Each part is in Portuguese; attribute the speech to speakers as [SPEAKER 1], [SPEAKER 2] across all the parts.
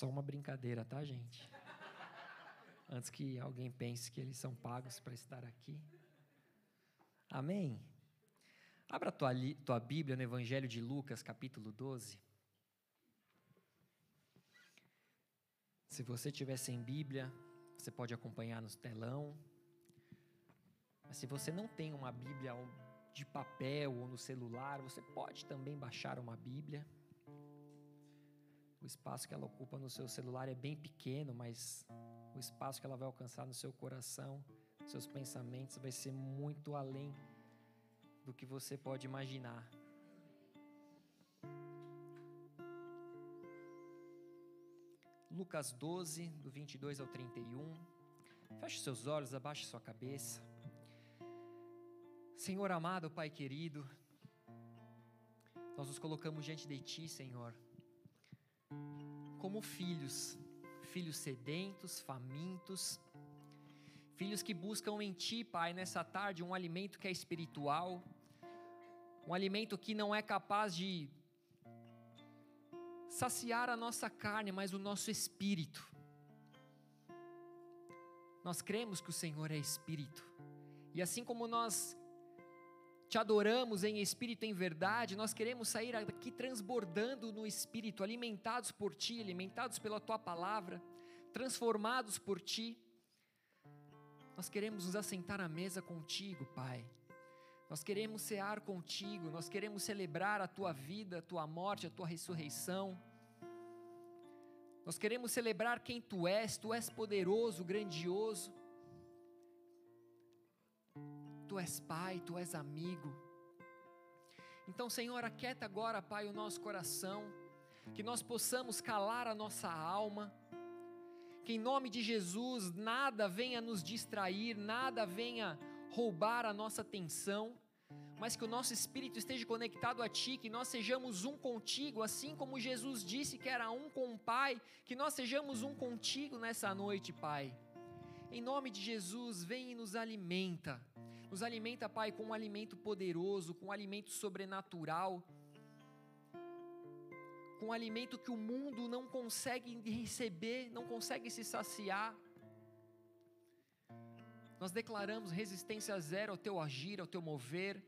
[SPEAKER 1] só uma brincadeira, tá, gente? Antes que alguém pense que eles são pagos para estar aqui. Amém? Abra tua, tua Bíblia no Evangelho de Lucas, capítulo 12. Se você tiver sem Bíblia, você pode acompanhar no telão. Mas se você não tem uma Bíblia de papel ou no celular, você pode também baixar uma Bíblia. O espaço que ela ocupa no seu celular é bem pequeno, mas o espaço que ela vai alcançar no seu coração, nos seus pensamentos, vai ser muito além do que você pode imaginar. Lucas 12, do 22 ao 31. Feche seus olhos, abaixe sua cabeça. Senhor amado, Pai querido, nós nos colocamos diante de Ti, Senhor, como filhos, filhos sedentos, famintos, filhos que buscam em Ti, Pai, nessa tarde, um alimento que é espiritual, um alimento que não é capaz de saciar a nossa carne, mas o nosso espírito. Nós cremos que o Senhor é espírito, e assim como nós te adoramos em espírito e em verdade, nós queremos sair daqui transbordando no espírito, alimentados por ti, alimentados pela tua palavra, transformados por ti. Nós queremos nos assentar à mesa contigo, Pai. Nós queremos cear contigo, nós queremos celebrar a tua vida, a tua morte, a tua ressurreição. Nós queremos celebrar quem tu és, tu és poderoso, grandioso. Tu és pai, tu és amigo. Então, Senhor, aquieta agora, Pai, o nosso coração, que nós possamos calar a nossa alma, que em nome de Jesus nada venha nos distrair, nada venha roubar a nossa atenção, mas que o nosso espírito esteja conectado a Ti, que nós sejamos um contigo, assim como Jesus disse que era um com o Pai, que nós sejamos um contigo nessa noite, Pai. Em nome de Jesus, vem e nos alimenta nos alimenta, Pai, com um alimento poderoso, com um alimento sobrenatural, com um alimento que o mundo não consegue receber, não consegue se saciar. Nós declaramos resistência zero ao teu agir, ao teu mover.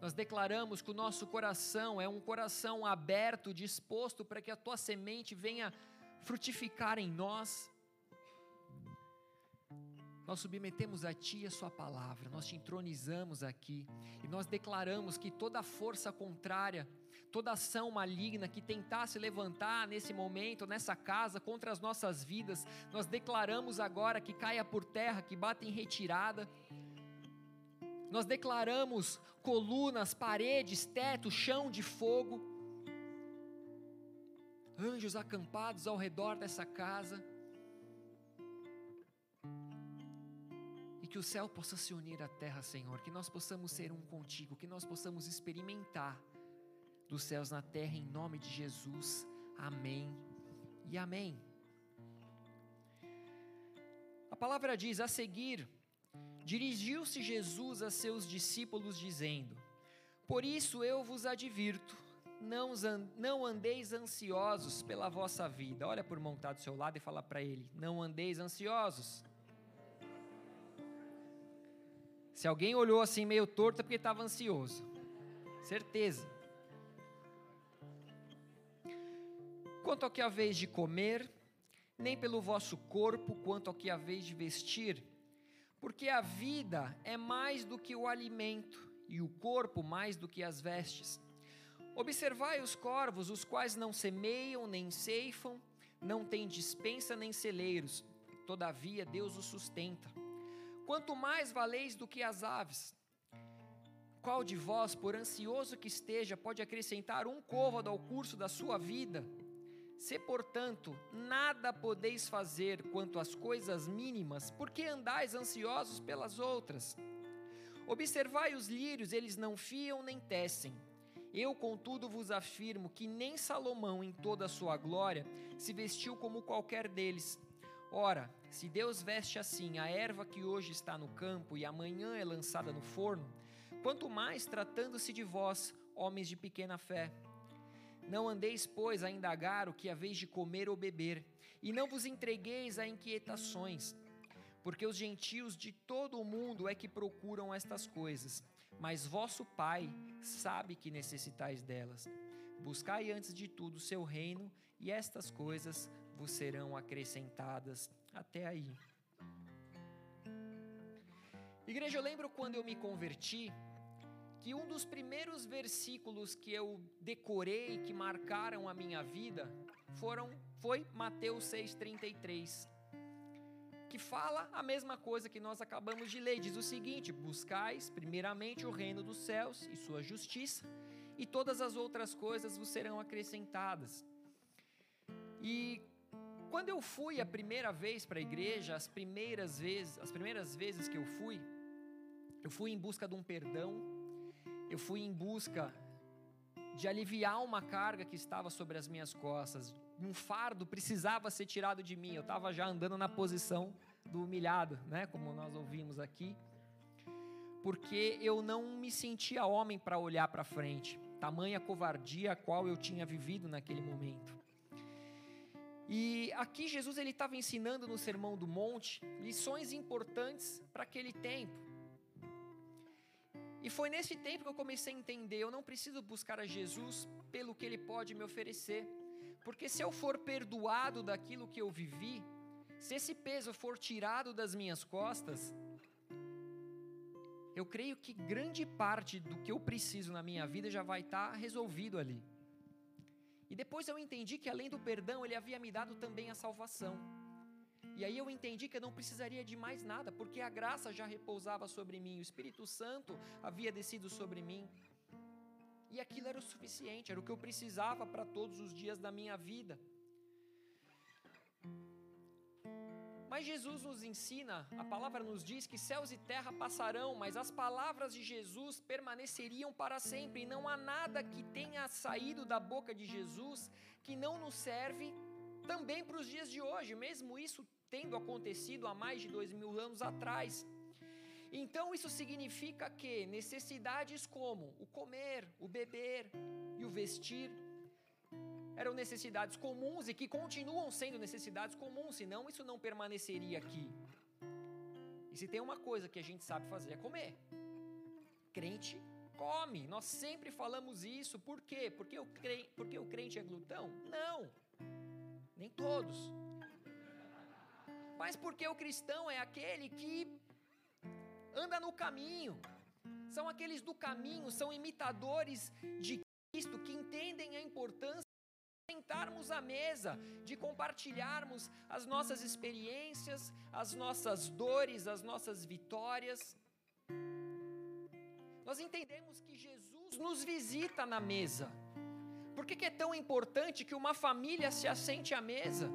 [SPEAKER 1] Nós declaramos que o nosso coração é um coração aberto, disposto para que a tua semente venha frutificar em nós nós submetemos a Ti a Sua palavra, nós te entronizamos aqui e nós declaramos que toda força contrária, toda ação maligna que tentasse levantar nesse momento, nessa casa, contra as nossas vidas, nós declaramos agora que caia por terra, que bata em retirada. Nós declaramos colunas, paredes, teto, chão de fogo, anjos acampados ao redor dessa casa que o céu possa se unir à terra, Senhor, que nós possamos ser um contigo, que nós possamos experimentar dos céus na terra, em nome de Jesus. Amém e amém. A palavra diz: a seguir, dirigiu-se Jesus a seus discípulos, dizendo: Por isso eu vos advirto, não, andeis ansiosos pela vossa vida. Olha por montado do seu lado e fala para ele: Não andeis ansiosos Se alguém olhou assim meio torto é porque estava ansioso. Certeza. Quanto ao que a vez de comer, nem pelo vosso corpo, quanto ao que a vez de vestir, porque a vida é mais do que o alimento, e o corpo mais do que as vestes. Observai os corvos, os quais não semeiam nem ceifam, não têm dispensa nem celeiros, todavia Deus os sustenta Quanto mais valeis do que as aves. Qual de vós, por ansioso que esteja, pode acrescentar um côvado ao curso da sua vida? Se, portanto, nada podeis fazer quanto às coisas mínimas, por que andais ansiosos pelas outras? Observai os lírios, eles não fiam nem tecem. Eu, contudo, vos afirmo que nem Salomão, em toda a sua glória, se vestiu como qualquer deles. Ora, se Deus veste assim a erva que hoje está no campo e amanhã é lançada no forno, quanto mais tratando-se de vós, homens de pequena fé. Não andeis, pois, a indagar o que é vez de comer ou beber, E não vos entregueis a inquietações, porque os gentios de todo o mundo é que procuram estas coisas, mas vosso Pai sabe que necessitais delas. Buscai antes de tudo o seu reino, e estas coisas vos serão acrescentadas. Até aí. Igreja, eu lembro quando eu me converti, que um dos primeiros versículos que eu decorei, que marcaram a minha vida, foram foi Mateus 6:33, que fala a mesma coisa que nós acabamos de ler, diz o seguinte: Buscais primeiramente o reino dos céus e sua justiça, e todas as outras coisas vos serão acrescentadas. E quando eu fui a primeira vez para a igreja, as primeiras vezes, as primeiras vezes que eu fui, eu fui em busca de um perdão, eu fui em busca de aliviar uma carga que estava sobre as minhas costas. Um fardo precisava ser tirado de mim. Eu estava já andando na posição do humilhado, né, como nós ouvimos aqui. Porque eu não me sentia homem para olhar para frente. Tamanha covardia a qual eu tinha vivido naquele momento. E aqui Jesus ele estava ensinando no Sermão do Monte lições importantes para aquele tempo. E foi nesse tempo que eu comecei a entender: eu não preciso buscar a Jesus pelo que Ele pode me oferecer. Porque se eu for perdoado daquilo que eu vivi, se esse peso for tirado das minhas costas, eu creio que grande parte do que eu preciso na minha vida já vai estar resolvido ali. E depois eu entendi que além do perdão, Ele havia me dado também a salvação. E aí eu entendi que eu não precisaria de mais nada, porque a graça já repousava sobre mim, o Espírito Santo havia descido sobre mim. E aquilo era o suficiente, era o que eu precisava para todos os dias da minha vida. Mas Jesus nos ensina, a palavra nos diz que céus e terra passarão, mas as palavras de Jesus permaneceriam para sempre, e não há nada que tenha saído da boca de Jesus que não nos serve também para os dias de hoje, mesmo isso tendo acontecido há mais de dois mil anos atrás. Então isso significa que necessidades como o comer, o beber e o vestir eram necessidades comuns e que continuam sendo necessidades comuns, senão isso não permaneceria aqui. E se tem uma coisa que a gente sabe fazer é comer. Crente come, nós sempre falamos isso, por quê? Porque o crente, porque o crente é glutão? Não, nem todos. Mas porque o cristão é aquele que anda no caminho. São aqueles do caminho, são imitadores de Cristo que entendem a importância sentarmos à mesa, de compartilharmos as nossas experiências, as nossas dores, as nossas vitórias. Nós entendemos que Jesus nos visita na mesa. Por que, que é tão importante que uma família se assente à mesa?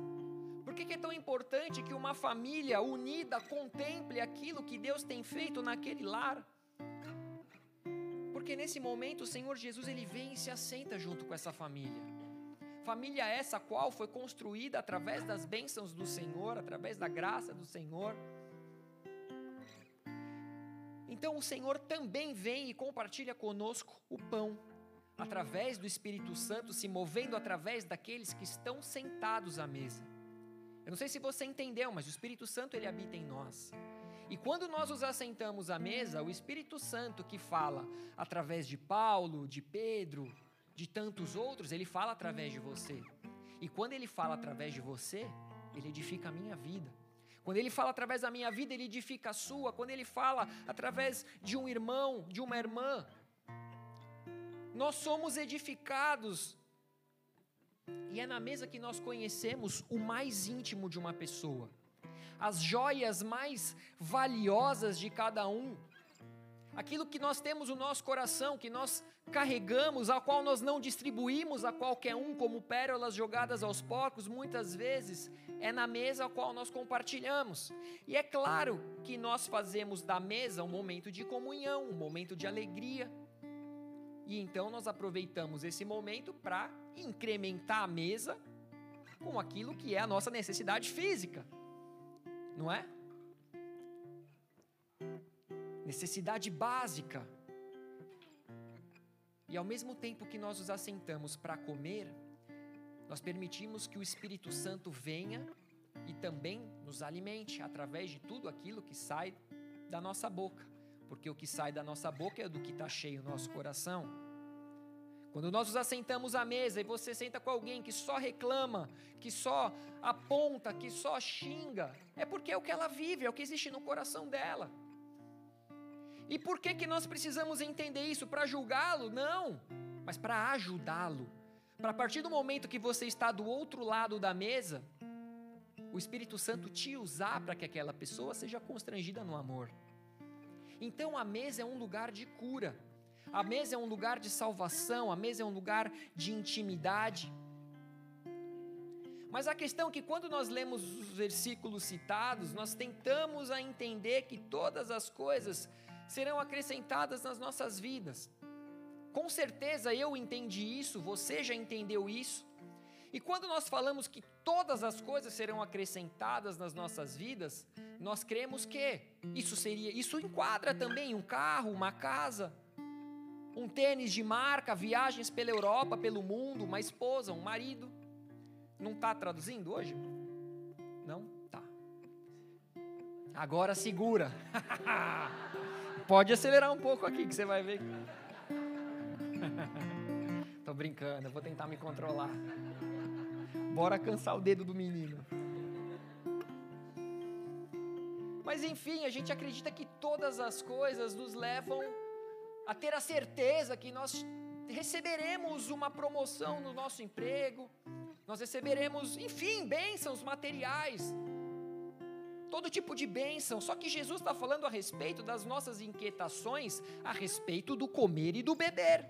[SPEAKER 1] Por que, que, é tão importante que uma família unida contemple aquilo que Deus tem feito naquele lar? Porque nesse momento o Senhor Jesus ele vem e se assenta junto com essa família. Família essa qual foi construída através das bênçãos do Senhor, através da graça do Senhor. Então o Senhor também vem e compartilha conosco o pão, através do Espírito Santo se movendo através daqueles que estão sentados à mesa. Eu não sei se você entendeu, mas o Espírito Santo ele habita em nós. E quando nós nos assentamos à mesa, o Espírito Santo que fala através de Paulo, de Pedro, de tantos outros, ele fala através de você. E quando ele fala através de você, ele edifica a minha vida. Quando ele fala através da minha vida, ele edifica a sua. Quando ele fala através de um irmão, de uma irmã, nós somos edificados e é na mesa que nós conhecemos o mais íntimo de uma pessoa, as joias mais valiosas de cada um, aquilo que nós temos no nosso coração, que nós carregamos, a qual nós não distribuímos a qualquer um como pérolas jogadas aos porcos, muitas vezes é na mesa a qual nós compartilhamos. E é claro que nós fazemos da mesa um momento de comunhão, um momento de alegria. E então nós aproveitamos esse momento para incrementar a mesa com aquilo que é a nossa necessidade física. Não é? Necessidade básica. E ao mesmo tempo que nós nos assentamos para comer, nós permitimos que o Espírito Santo venha também nos alimente através de tudo aquilo que sai da nossa boca, porque o que sai da nossa boca é do que está cheio o nosso coração. Quando nós nos assentamos à mesa e você senta com alguém que só reclama, que só aponta, que só xinga, é porque é o que ela vive, é o que existe no coração dela. E por que que nós precisamos entender isso para julgá-lo? Não, mas para ajudá-lo. Para a partir do momento que você está do outro lado da mesa, o Espírito Santo te usar para que aquela pessoa seja constrangida no amor. Então a mesa é um lugar de cura. A mesa é um lugar de salvação, a mesa é um lugar de intimidade. Mas a questão é que quando nós lemos os versículos citados, nós tentamos a entender que todas as coisas serão acrescentadas nas nossas vidas. Com certeza eu entendi isso, você já entendeu isso. E quando nós falamos que todas as coisas serão acrescentadas nas nossas vidas, nós cremos que isso seria, isso enquadra também um carro, uma casa, um tênis de marca, viagens pela Europa, pelo mundo, uma esposa, um marido. Não está traduzindo hoje? Não? Tá. Agora segura. Pode acelerar um pouco aqui que você vai ver. Tô brincando, eu vou tentar me controlar. Bora cansar o dedo do menino. Mas enfim, a gente acredita que todas as coisas nos levam a ter a certeza que nós receberemos uma promoção no nosso emprego, nós receberemos, enfim, bênçãos materiais, todo tipo de bênção. Só que Jesus está falando a respeito das nossas inquietações, a respeito do comer e do beber.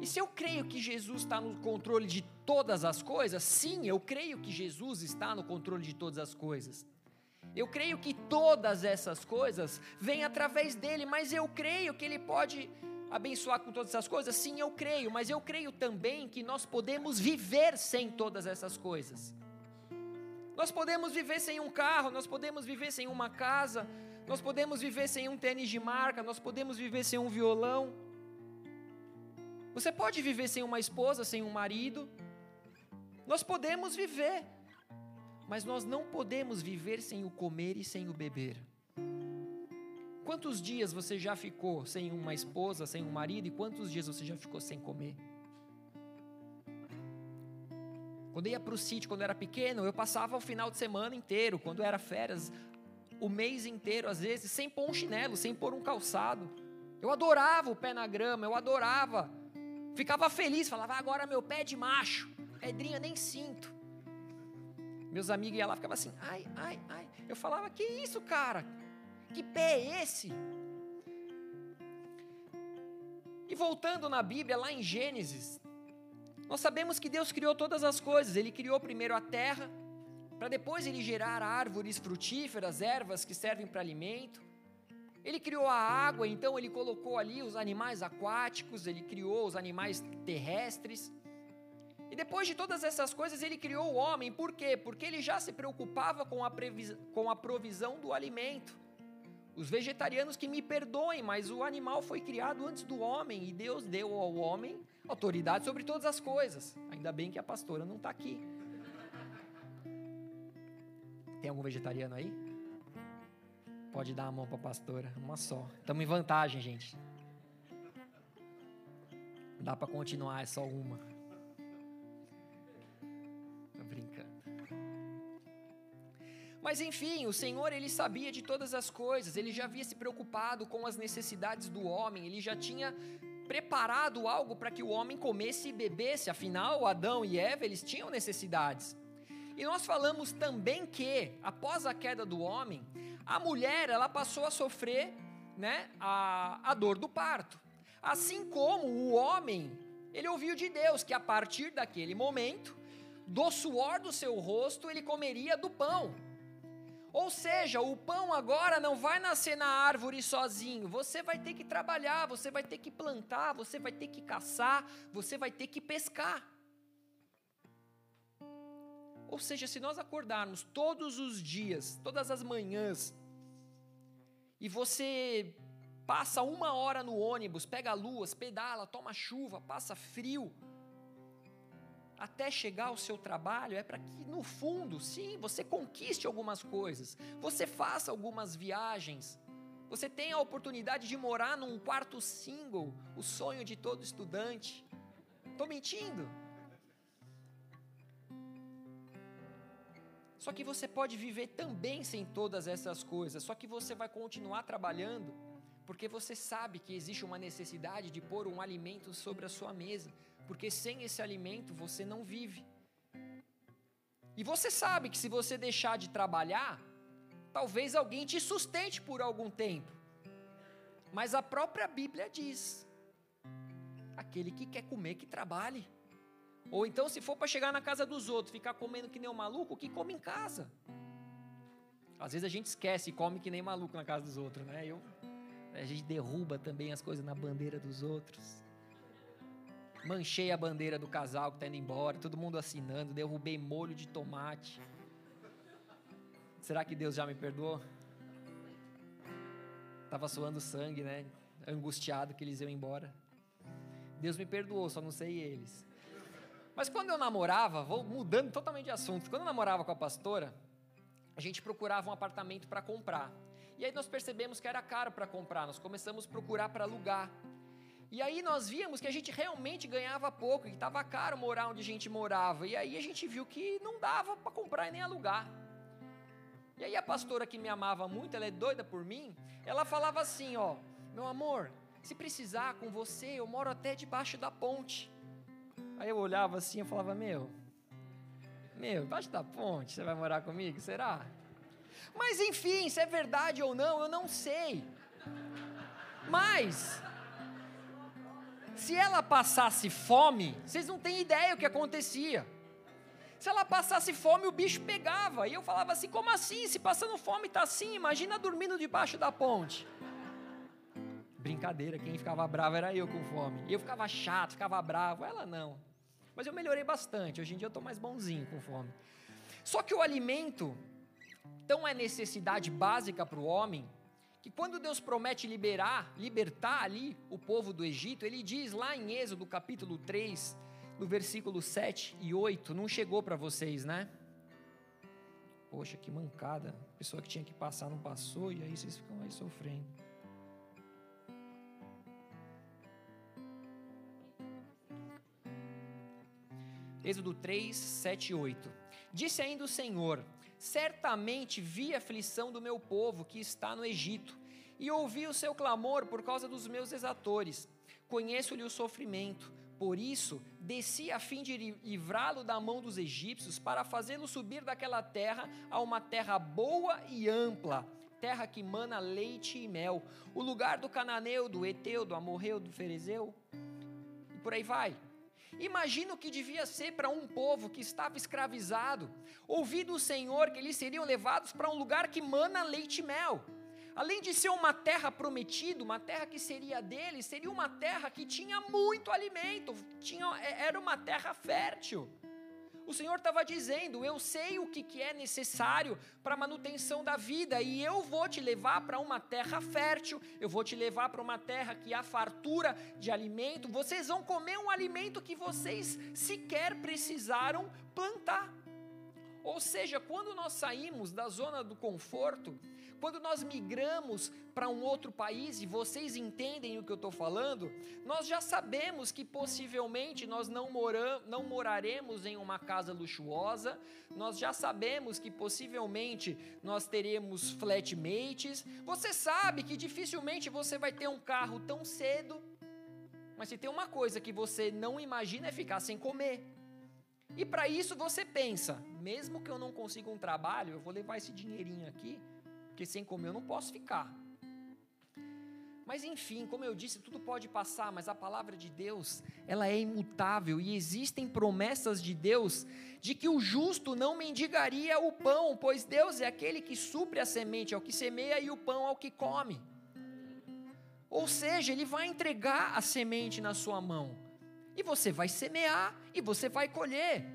[SPEAKER 1] E se eu creio que Jesus está no controle de todas as coisas, sim, eu creio que Jesus está no controle de todas as coisas. Eu creio que todas essas coisas vêm através dele, mas eu creio que ele pode abençoar com todas essas coisas? Sim, eu creio, mas eu creio também que nós podemos viver sem todas essas coisas. Nós podemos viver sem um carro, nós podemos viver sem uma casa, nós podemos viver sem um tênis de marca, nós podemos viver sem um violão. Você pode viver sem uma esposa, sem um marido. Nós podemos viver mas nós não podemos viver sem o comer e sem o beber. Quantos dias você já ficou sem uma esposa, sem um marido, e quantos dias você já ficou sem comer? Quando eu ia para o sítio, quando eu era pequeno, eu passava o final de semana inteiro, quando era férias, o mês inteiro, às vezes, sem pôr um chinelo, sem pôr um calçado. Eu adorava o pé na grama, eu adorava. Ficava feliz, falava, agora meu pé é de macho, pedrinha nem sinto. Meus amigos iam lá ficavam assim, ai, ai, ai. Eu falava, que isso, cara? Que pé é esse? E voltando na Bíblia, lá em Gênesis, nós sabemos que Deus criou todas as coisas. Ele criou primeiro a terra, para depois ele gerar árvores frutíferas, ervas que servem para alimento. Ele criou a água, então ele colocou ali os animais aquáticos, ele criou os animais terrestres. E depois de todas essas coisas, ele criou o homem. Por quê? Porque ele já se preocupava com a, com a provisão do alimento. Os vegetarianos que me perdoem, mas o animal foi criado antes do homem e Deus deu ao homem autoridade sobre todas as coisas. Ainda bem que a pastora não está aqui. Tem algum vegetariano aí? Pode dar a mão para a pastora, uma só. Estamos em vantagem, gente. Dá para continuar, é só uma. Mas enfim, o Senhor ele sabia de todas as coisas, ele já havia se preocupado com as necessidades do homem, ele já tinha preparado algo para que o homem comesse e bebesse, afinal, Adão e Eva, eles tinham necessidades. E nós falamos também que, após a queda do homem, a mulher ela passou a sofrer né, a, a dor do parto. Assim como o homem, ele ouviu de Deus que a partir daquele momento, do suor do seu rosto, ele comeria do pão. Ou seja, o pão agora não vai nascer na árvore sozinho. Você vai ter que trabalhar, você vai ter que plantar, você vai ter que caçar, você vai ter que pescar. Ou seja, se nós acordarmos todos os dias, todas as manhãs, e você passa uma hora no ônibus, pega luas, pedala, toma chuva, passa frio, até chegar ao seu trabalho é para que, no fundo, sim, você conquiste algumas coisas, você faça algumas viagens, você tenha a oportunidade de morar num quarto single, o sonho de todo estudante. Estou mentindo? Só que você pode viver também sem todas essas coisas, só que você vai continuar trabalhando, porque você sabe que existe uma necessidade de pôr um alimento sobre a sua mesa porque sem esse alimento você não vive. E você sabe que se você deixar de trabalhar, talvez alguém te sustente por algum tempo. Mas a própria Bíblia diz: aquele que quer comer, que trabalhe. Ou então, se for para chegar na casa dos outros, ficar comendo que nem um maluco, que come em casa. Às vezes a gente esquece e come que nem maluco na casa dos outros, né? Eu, a gente derruba também as coisas na bandeira dos outros manchei a bandeira do casal que está indo embora, todo mundo assinando, derrubei molho de tomate. Será que Deus já me perdoou? Tava suando sangue, né? Angustiado que eles iam embora. Deus me perdoou, só não sei eles. Mas quando eu namorava, vou mudando totalmente de assunto. Quando eu namorava com a pastora, a gente procurava um apartamento para comprar. E aí nós percebemos que era caro para comprar, nós começamos a procurar para alugar. E aí nós víamos que a gente realmente ganhava pouco, que estava caro morar onde a gente morava. E aí a gente viu que não dava para comprar e nem alugar. E aí a pastora que me amava muito, ela é doida por mim, ela falava assim, ó, meu amor, se precisar com você, eu moro até debaixo da ponte. Aí eu olhava assim, eu falava, meu, meu, debaixo da ponte, você vai morar comigo? Será? Mas enfim, se é verdade ou não, eu não sei. Mas se ela passasse fome, vocês não têm ideia o que acontecia. Se ela passasse fome, o bicho pegava. E eu falava assim: como assim? Se passando fome está assim, imagina dormindo debaixo da ponte. Brincadeira, quem ficava bravo era eu com fome. Eu ficava chato, ficava bravo, ela não. Mas eu melhorei bastante. Hoje em dia eu estou mais bonzinho com fome. Só que o alimento tão é necessidade básica para o homem que quando Deus promete liberar, libertar ali o povo do Egito, ele diz lá em Êxodo capítulo 3, no versículo 7 e 8, não chegou para vocês, né? Poxa, que mancada. A pessoa que tinha que passar não passou e aí vocês ficam aí sofrendo. Êxodo 3, 7 e 8. Disse ainda o Senhor: Certamente vi a aflição do meu povo que está no Egito, e ouvi o seu clamor por causa dos meus exatores. Conheço-lhe o sofrimento, por isso desci a fim de livrá-lo da mão dos egípcios, para fazê-lo subir daquela terra a uma terra boa e ampla, terra que mana leite e mel, o lugar do cananeu, do eteu, do amorreu, do ferezeu, e por aí vai. Imagina o que devia ser para um povo que estava escravizado, ouvir do Senhor que eles seriam levados para um lugar que mana leite e mel. Além de ser uma terra prometida, uma terra que seria deles, seria uma terra que tinha muito alimento, tinha, é, era uma terra fértil. O Senhor estava dizendo: Eu sei o que, que é necessário para a manutenção da vida, e eu vou te levar para uma terra fértil, eu vou te levar para uma terra que há fartura de alimento. Vocês vão comer um alimento que vocês sequer precisaram plantar. Ou seja, quando nós saímos da zona do conforto, quando nós migramos para um outro país, e vocês entendem o que eu estou falando, nós já sabemos que possivelmente nós não, moram, não moraremos em uma casa luxuosa, nós já sabemos que possivelmente nós teremos flatmates. Você sabe que dificilmente você vai ter um carro tão cedo, mas se tem uma coisa que você não imagina é ficar sem comer. E para isso você pensa, mesmo que eu não consiga um trabalho, eu vou levar esse dinheirinho aqui porque sem comer eu não posso ficar. Mas enfim, como eu disse, tudo pode passar, mas a palavra de Deus, ela é imutável e existem promessas de Deus de que o justo não mendigaria o pão, pois Deus é aquele que supre a semente ao que semeia e o pão ao que come. Ou seja, ele vai entregar a semente na sua mão. E você vai semear e você vai colher.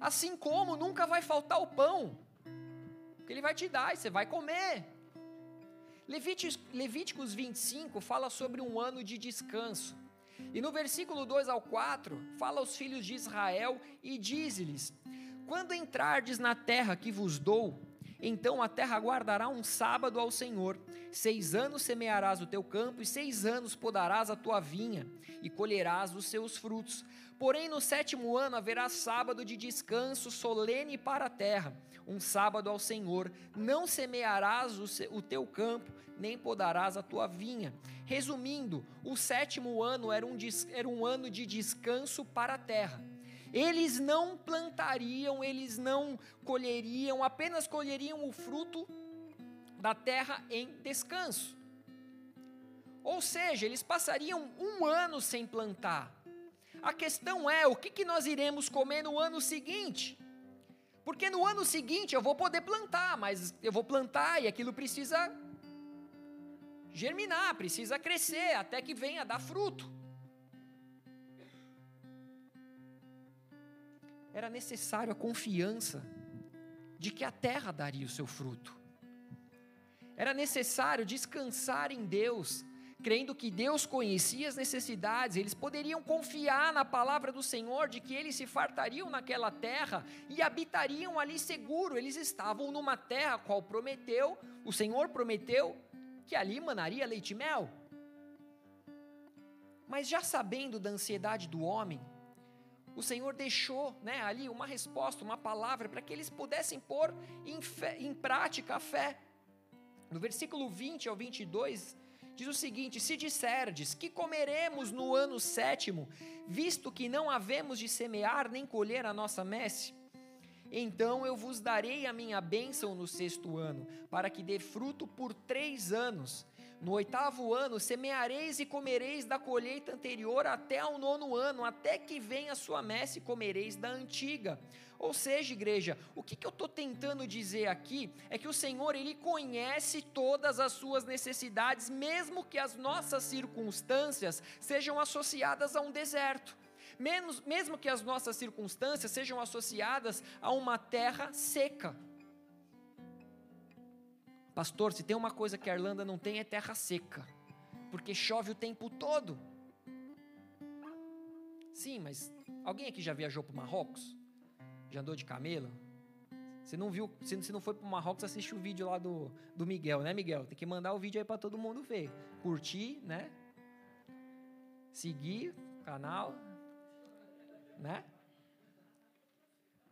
[SPEAKER 1] Assim como nunca vai faltar o pão que Ele vai te dar e você vai comer. Levíticos, Levíticos 25 fala sobre um ano de descanso. E no versículo 2 ao 4, fala aos filhos de Israel e diz-lhes: Quando entrardes na terra que vos dou, então a terra guardará um sábado ao Senhor. Seis anos semearás o teu campo, e seis anos podarás a tua vinha, e colherás os seus frutos. Porém, no sétimo ano haverá sábado de descanso solene para a terra, um sábado ao Senhor. Não semearás o, teu campo, nem podarás a tua vinha. Resumindo, o sétimo ano era um, era um ano de descanso para a terra. Eles não plantariam, eles não colheriam, apenas colheriam o fruto da terra em descanso. Ou seja, eles passariam um ano sem plantar. A questão é: o que, que nós iremos comer no ano seguinte? Porque no ano seguinte eu vou poder plantar, mas eu vou plantar e aquilo precisa germinar, precisa crescer até que venha dar fruto. Era necessário a confiança de que a terra daria o seu fruto. Era necessário descansar em Deus, crendo que Deus conhecia as necessidades, eles poderiam confiar na palavra do Senhor de que eles se fartariam naquela terra e habitariam ali seguro. Eles estavam numa terra qual prometeu, o Senhor prometeu que ali manaria leite e mel. Mas já sabendo da ansiedade do homem, o Senhor deixou né, ali uma resposta, uma palavra, para que eles pudessem pôr em, fé, em prática a fé. No versículo 20 ao 22, diz o seguinte: Se disserdes que comeremos no ano sétimo, visto que não havemos de semear nem colher a nossa messe, então eu vos darei a minha bênção no sexto ano, para que dê fruto por três anos. No oitavo ano semeareis e comereis da colheita anterior até ao nono ano, até que venha a sua messe e comereis da antiga. Ou seja, igreja, o que, que eu estou tentando dizer aqui é que o Senhor, Ele conhece todas as suas necessidades, mesmo que as nossas circunstâncias sejam associadas a um deserto menos, mesmo que as nossas circunstâncias sejam associadas a uma terra seca. Pastor, se tem uma coisa que a Irlanda não tem é terra seca, porque chove o tempo todo. Sim, mas alguém aqui já viajou para o Marrocos? Já andou de camelo? Você não viu, se não foi para o Marrocos, assiste o vídeo lá do, do Miguel, né, Miguel? Tem que mandar o vídeo aí para todo mundo ver. Curtir, né? Seguir o canal, né?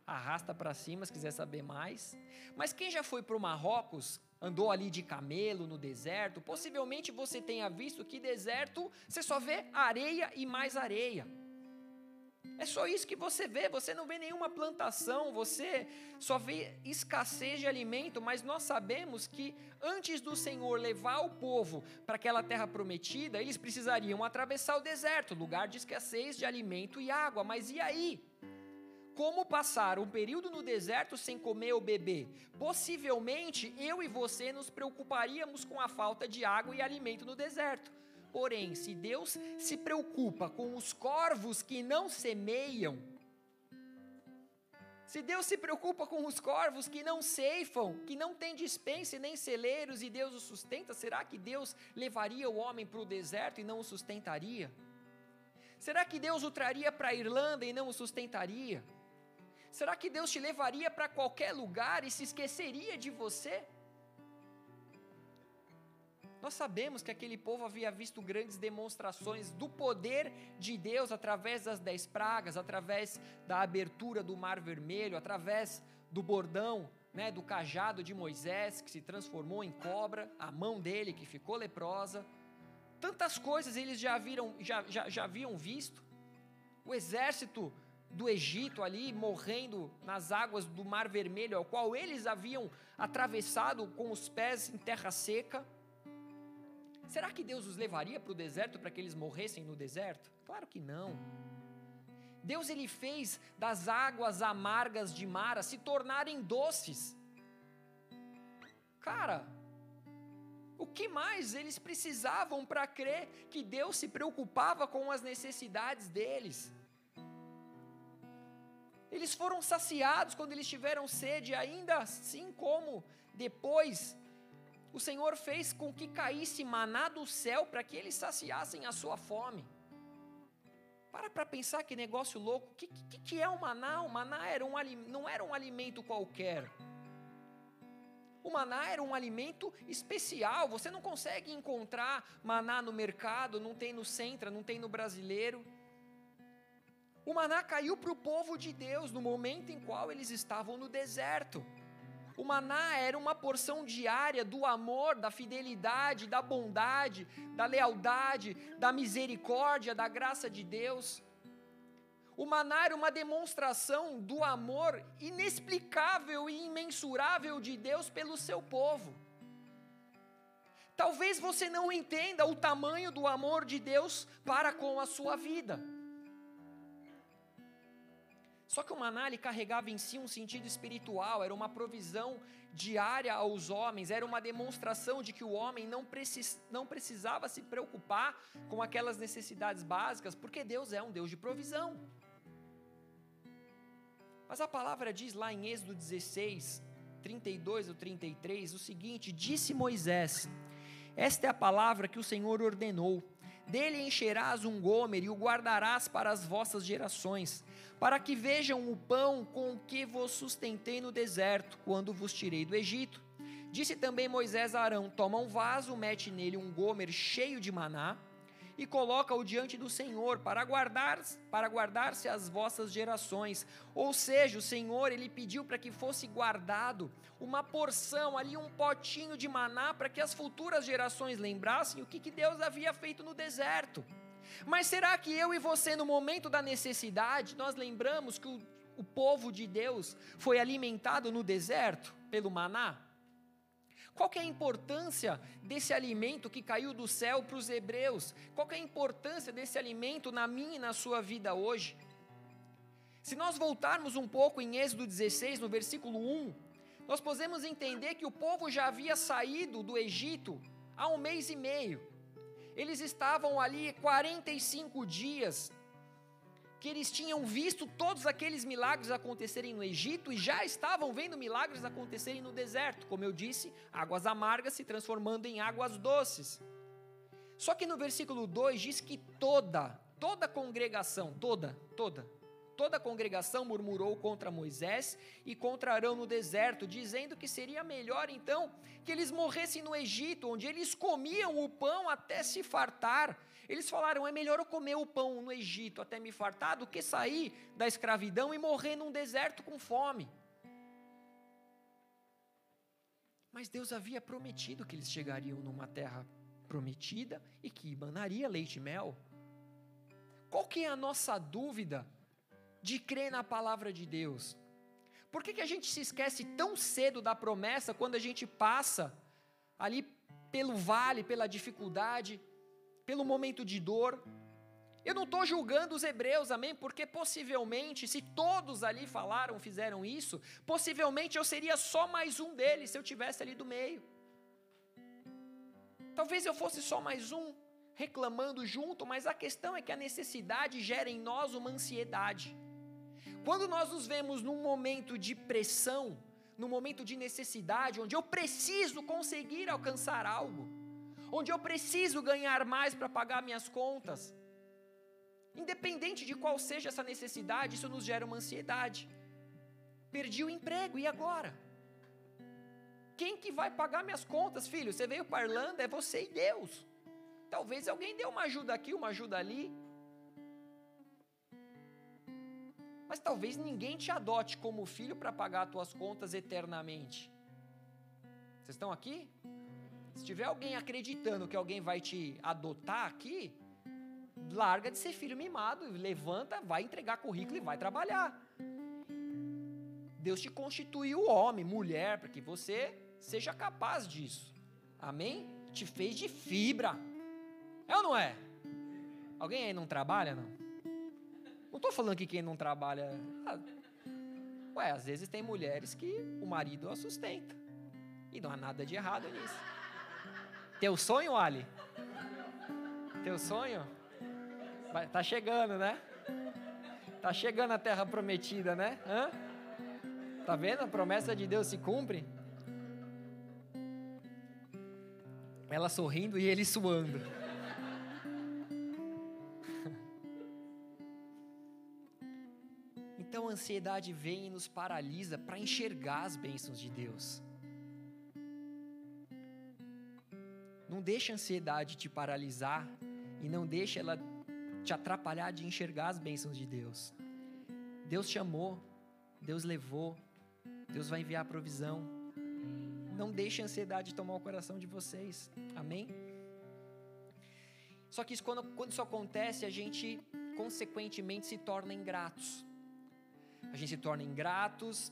[SPEAKER 1] Arrasta para cima se quiser saber mais. Mas quem já foi para o Marrocos, andou ali de camelo no deserto, possivelmente você tenha visto que deserto você só vê areia e mais areia. É só isso que você vê, você não vê nenhuma plantação, você só vê escassez de alimento, mas nós sabemos que antes do Senhor levar o povo para aquela terra prometida, eles precisariam atravessar o deserto, lugar de escassez de alimento e água. Mas e aí? Como passar um período no deserto sem comer ou beber? Possivelmente eu e você nos preocuparíamos com a falta de água e alimento no deserto. Porém, se Deus se preocupa com os corvos que não semeiam, se Deus se preocupa com os corvos que não ceifam, que não têm dispensa e nem celeiros e Deus os sustenta, será que Deus levaria o homem para o deserto e não o sustentaria? Será que Deus o traria para a Irlanda e não o sustentaria? Será que Deus te levaria para qualquer lugar e se esqueceria de você? Nós sabemos que aquele povo havia visto grandes demonstrações do poder de Deus através das dez pragas, através da abertura do Mar Vermelho, através do bordão, né, do cajado de Moisés que se transformou em cobra, a mão dele que ficou leprosa. Tantas coisas eles já, viram, já, já, já haviam visto. O exército do Egito ali morrendo nas águas do Mar Vermelho, ao qual eles haviam atravessado com os pés em terra seca. Será que Deus os levaria para o deserto para que eles morressem no deserto? Claro que não. Deus ele fez das águas amargas de Mara se tornarem doces. Cara, o que mais eles precisavam para crer que Deus se preocupava com as necessidades deles? Eles foram saciados quando eles tiveram sede, ainda assim como depois o Senhor fez com que caísse maná do céu para que eles saciassem a sua fome. Para para pensar que negócio louco. O que, que, que, é o maná? O maná era um, não era um alimento qualquer. O maná era um alimento especial. Você não consegue encontrar maná no mercado, não tem no Centra, não tem no brasileiro. O maná caiu para o povo de Deus no momento em qual eles estavam no deserto. O maná era uma porção diária do amor, da fidelidade, da bondade, da lealdade, da misericórdia, da graça de Deus. O maná era uma demonstração do amor inexplicável e imensurável de Deus pelo seu povo. Talvez você não entenda o tamanho do amor de Deus para com a sua vida. Só que o maná ele carregava em si um sentido espiritual, era uma provisão diária aos homens, era uma demonstração de que o homem não, precis, não precisava se preocupar com aquelas necessidades básicas, porque Deus é um Deus de provisão. Mas a palavra diz lá em Êxodo 16, 32 ou 33, o seguinte: Disse Moisés: Esta é a palavra que o Senhor ordenou. Dele encherás um gomer e o guardarás para as vossas gerações, para que vejam o pão com que vos sustentei no deserto, quando vos tirei do Egito. Disse também Moisés a Arão: Toma um vaso, mete nele um gomer cheio de maná e coloca-o diante do Senhor para guardar para guardar-se as vossas gerações. Ou seja, o Senhor ele pediu para que fosse guardado uma porção ali um potinho de maná para que as futuras gerações lembrassem o que, que Deus havia feito no deserto. Mas será que eu e você no momento da necessidade nós lembramos que o, o povo de Deus foi alimentado no deserto pelo maná? Qual que é a importância desse alimento que caiu do céu para os hebreus? Qual que é a importância desse alimento na minha e na sua vida hoje? Se nós voltarmos um pouco em Êxodo 16, no versículo 1, nós podemos entender que o povo já havia saído do Egito há um mês e meio. Eles estavam ali 45 dias que eles tinham visto todos aqueles milagres acontecerem no Egito e já estavam vendo milagres acontecerem no deserto, como eu disse, águas amargas se transformando em águas doces. Só que no versículo 2 diz que toda, toda congregação, toda, toda, toda a congregação murmurou contra Moisés e contra Arão no deserto, dizendo que seria melhor então que eles morressem no Egito, onde eles comiam o pão até se fartar eles falaram: é melhor eu comer o pão no Egito até me fartar do que sair da escravidão e morrer num deserto com fome. Mas Deus havia prometido que eles chegariam numa terra prometida e que emanaria leite e mel. Qual que é a nossa dúvida de crer na palavra de Deus? Por que, que a gente se esquece tão cedo da promessa quando a gente passa ali pelo vale, pela dificuldade? Pelo momento de dor. Eu não estou julgando os hebreus, amém? Porque possivelmente, se todos ali falaram, fizeram isso, possivelmente eu seria só mais um deles se eu tivesse ali do meio. Talvez eu fosse só mais um reclamando junto, mas a questão é que a necessidade gera em nós uma ansiedade. Quando nós nos vemos num momento de pressão, num momento de necessidade, onde eu preciso conseguir alcançar algo, onde eu preciso ganhar mais para pagar minhas contas. Independente de qual seja essa necessidade, isso nos gera uma ansiedade. Perdi o emprego, e agora? Quem que vai pagar minhas contas, filho? Você veio para Irlanda, é você e Deus. Talvez alguém dê uma ajuda aqui, uma ajuda ali. Mas talvez ninguém te adote como filho para pagar as tuas contas eternamente. Vocês estão aqui? Se tiver alguém acreditando que alguém vai te adotar aqui, larga de ser filho mimado, levanta, vai entregar currículo e vai trabalhar. Deus te constituiu homem, mulher, para que você seja capaz disso. Amém? Te fez de fibra. É ou não é? Alguém aí não trabalha, não? Não estou falando que quem não trabalha. Ah, ué, às vezes tem mulheres que o marido a sustenta. E não há nada de errado nisso. Teu sonho, Ali? Teu sonho? Tá chegando, né? Tá chegando a terra prometida, né? Hã? Tá vendo? A promessa de Deus se cumpre. Ela sorrindo e ele suando. ansiedade vem e nos paralisa para enxergar as bênçãos de Deus. Não deixa a ansiedade te paralisar e não deixa ela te atrapalhar de enxergar as bênçãos de Deus. Deus te amou, Deus levou, Deus vai enviar a provisão. Não deixe a ansiedade tomar o coração de vocês. Amém? Só que isso, quando, quando isso acontece, a gente consequentemente se torna ingratos. A gente se torna ingratos,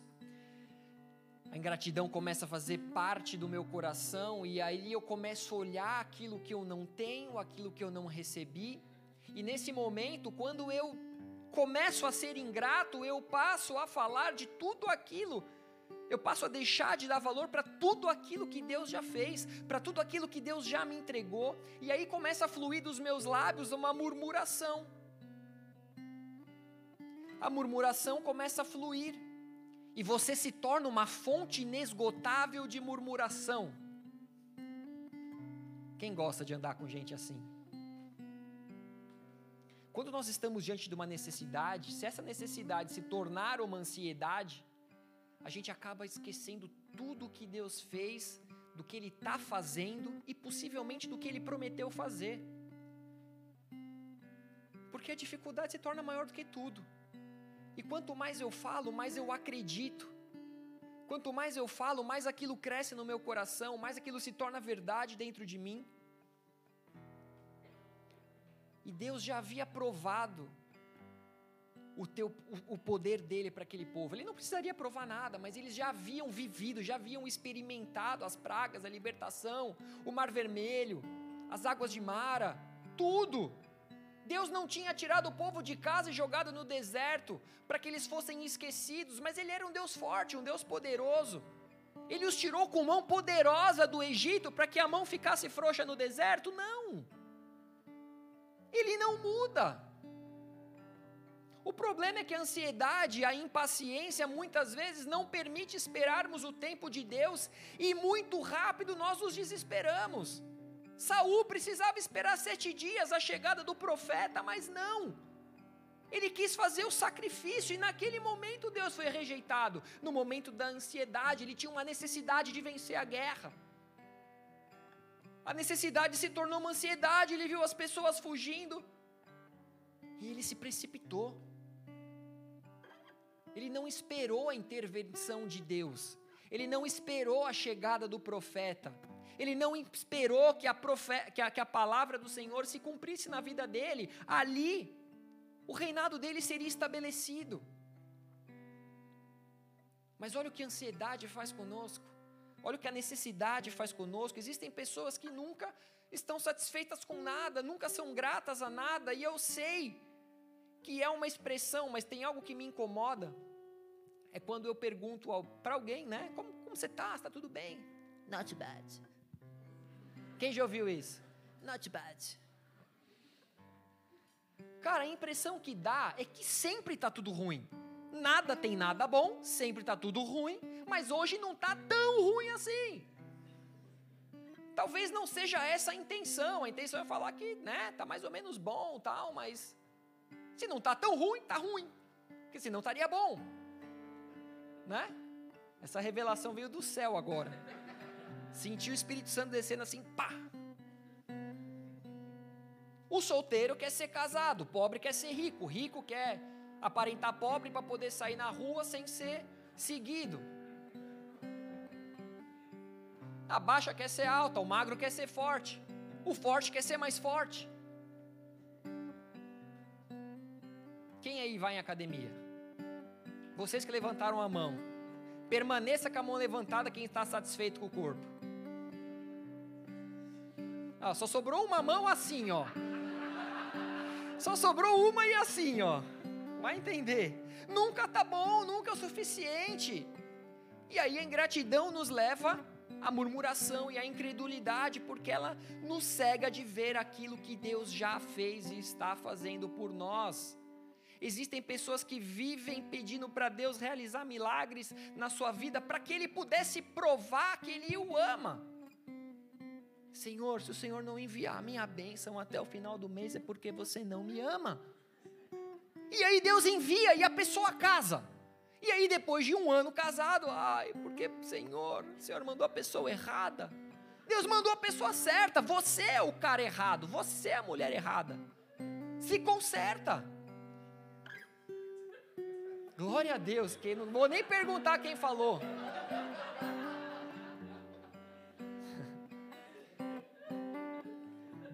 [SPEAKER 1] a ingratidão começa a fazer parte do meu coração, e aí eu começo a olhar aquilo que eu não tenho, aquilo que eu não recebi, e nesse momento, quando eu começo a ser ingrato, eu passo a falar de tudo aquilo. Eu passo a deixar de dar valor para tudo aquilo que Deus já fez, para tudo aquilo que Deus já me entregou, e aí começa a fluir dos meus lábios uma murmuração. A murmuração começa a fluir, e você se torna uma fonte inesgotável de murmuração. Quem gosta de andar com gente assim? Quando nós estamos diante de uma necessidade, se essa necessidade se tornar uma ansiedade, a gente acaba esquecendo tudo o que Deus fez, do que Ele está fazendo e possivelmente do que Ele prometeu fazer. Porque a dificuldade se torna maior do que tudo. E quanto mais eu falo, mais eu acredito. Quanto mais eu falo, mais aquilo cresce no meu coração, mais aquilo se torna verdade dentro de mim. E Deus já havia provado o, teu, o, poder dele para aquele povo. Ele não precisaria provar nada, mas eles já haviam vivido, já haviam experimentado as pragas, a libertação, o mar vermelho, as águas de Mara, tudo. Deus não tinha tirado o povo de casa e jogado no deserto para que eles fossem esquecidos, mas Ele era um Deus forte, um Deus poderoso. Ele os tirou com mão poderosa do Egito para que a mão ficasse frouxa no deserto? Não. Ele não muda. O problema é que a ansiedade, a impaciência, muitas vezes não permite esperarmos o tempo de Deus e muito rápido nós nos desesperamos. Saul precisava esperar sete dias a chegada do profeta, mas não. Ele quis fazer o sacrifício e naquele momento Deus foi rejeitado. No momento da ansiedade, ele tinha uma necessidade de vencer a guerra. A necessidade se tornou uma ansiedade, ele viu as pessoas fugindo e ele se precipitou. Ele não esperou a intervenção de Deus. Ele não esperou a chegada do profeta. Ele não esperou que a, profe que a, que a palavra do Senhor se cumprisse na vida dele. Ali, o reinado dele seria estabelecido. Mas olha o que a ansiedade faz conosco. Olha o que a necessidade faz conosco. Existem pessoas que nunca estão satisfeitas com nada, nunca são gratas a nada, e eu sei que é uma expressão, mas tem algo que me incomoda. É quando eu pergunto para alguém, né? Como, como você está? Está tudo bem? Not bad. Quem já ouviu isso? Not bad. Cara, a impressão que dá é que sempre está tudo ruim. Nada tem nada bom, sempre está tudo ruim, mas hoje não está tão ruim assim. Talvez não seja essa a intenção. A intenção é falar que, né, tá mais ou menos bom, tal, mas se não está tão ruim, está ruim. Porque senão estaria bom. Né? Essa revelação veio do céu agora. Senti o Espírito Santo descendo assim, pá. O solteiro quer ser casado, o pobre quer ser rico, o rico quer aparentar pobre para poder sair na rua sem ser seguido. A baixa quer ser alta, o magro quer ser forte, o forte quer ser mais forte. Quem aí vai em academia? Vocês que levantaram a mão. Permaneça com a mão levantada quem está satisfeito com o corpo. Ah, só sobrou uma mão assim, ó. Só sobrou uma e assim, ó. Vai entender. Nunca tá bom, nunca é o suficiente. E aí a ingratidão nos leva à murmuração e à incredulidade, porque ela nos cega de ver aquilo que Deus já fez e está fazendo por nós. Existem pessoas que vivem pedindo para Deus realizar milagres na sua vida para que Ele pudesse provar que Ele o ama. Senhor, se o Senhor não enviar a minha bênção até o final do mês, é porque você não me ama. E aí Deus envia e a pessoa casa. E aí, depois de um ano casado, ai, porque, Senhor, o Senhor mandou a pessoa errada. Deus mandou a pessoa certa. Você é o cara errado. Você é a mulher errada. Se conserta. Glória a Deus, que não vou nem perguntar quem falou.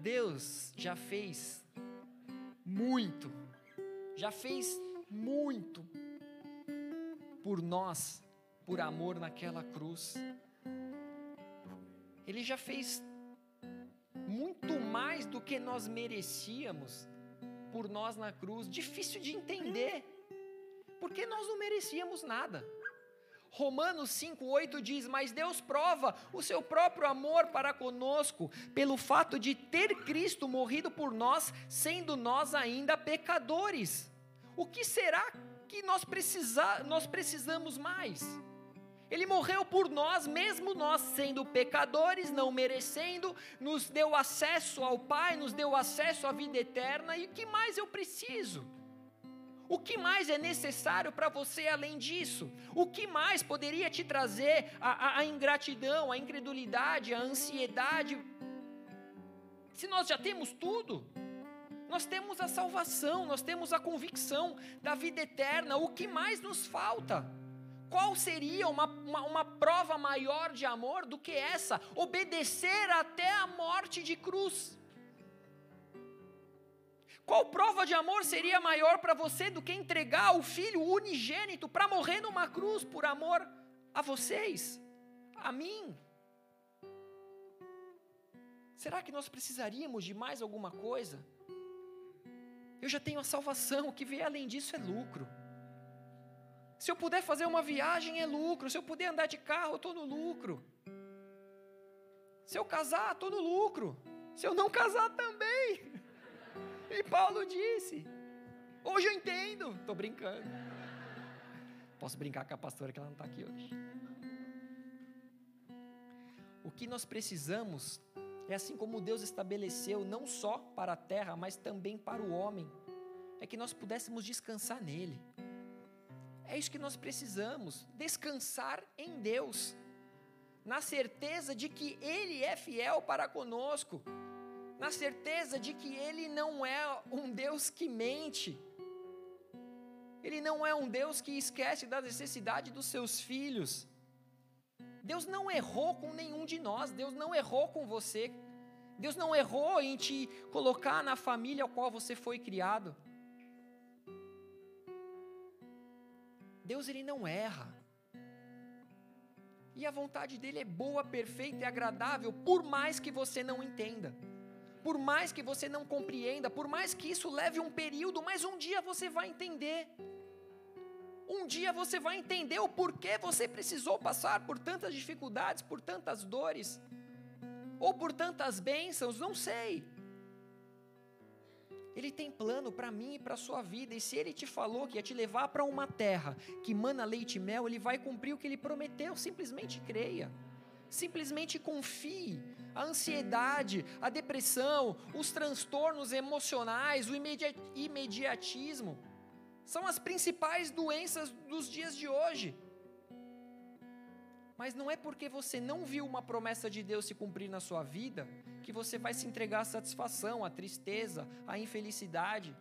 [SPEAKER 1] Deus já fez muito, já fez muito por nós, por amor naquela cruz. Ele já fez muito mais do que nós merecíamos por nós na cruz. Difícil de entender, porque nós não merecíamos nada. Romanos 5,8 diz: Mas Deus prova o seu próprio amor para conosco, pelo fato de ter Cristo morrido por nós, sendo nós ainda pecadores. O que será que nós, precisa, nós precisamos mais? Ele morreu por nós, mesmo nós sendo pecadores, não merecendo, nos deu acesso ao Pai, nos deu acesso à vida eterna, e o que mais eu preciso? O que mais é necessário para você além disso? O que mais poderia te trazer a, a, a, ingratidão, a incredulidade, a ansiedade? Se nós já temos tudo, nós temos a salvação, nós temos a convicção da vida eterna, o que mais nos falta? Qual seria uma, uma, uma prova maior de amor do que essa? Obedecer até a morte de cruz. Qual prova de amor seria maior para você do que entregar o filho unigênito para morrer numa cruz por amor a vocês, a mim? Será que nós precisaríamos de mais alguma coisa? Eu já tenho a salvação, o que vier além disso é lucro. Se eu puder fazer uma viagem, é lucro. Se eu puder andar de carro, estou no lucro. Se eu casar, estou no lucro. Se eu não casar, também. E Paulo disse: Hoje eu entendo. Estou brincando. Posso brincar com a pastora que ela não está aqui hoje. O que nós precisamos é assim como Deus estabeleceu, não só para a terra, mas também para o homem, é que nós pudéssemos descansar nele. É isso que nós precisamos, descansar em Deus, na certeza de que Ele é fiel para conosco na certeza de que Ele não é um Deus que mente, Ele não é um Deus que esquece da necessidade dos seus filhos. Deus não errou com nenhum de nós, Deus não errou com você, Deus não errou em te colocar na família ao qual você foi criado. Deus ele não erra. E a vontade dele é boa, perfeita e agradável, por mais que você não entenda por mais que você não compreenda, por mais que isso leve um período, mas um dia você vai entender. Um dia você vai entender o porquê você precisou passar por tantas dificuldades, por tantas dores, ou por tantas bênçãos, não sei. Ele tem plano para mim e para a sua vida, e se ele te falou que ia te levar para uma terra que mana leite e mel, ele vai cumprir o que ele prometeu, simplesmente creia, simplesmente confie, a ansiedade, a depressão, os transtornos emocionais, o imediatismo, são as principais doenças dos dias de hoje. Mas não é porque você não viu uma promessa de Deus se cumprir na sua vida que você vai se entregar à satisfação, à tristeza, à infelicidade.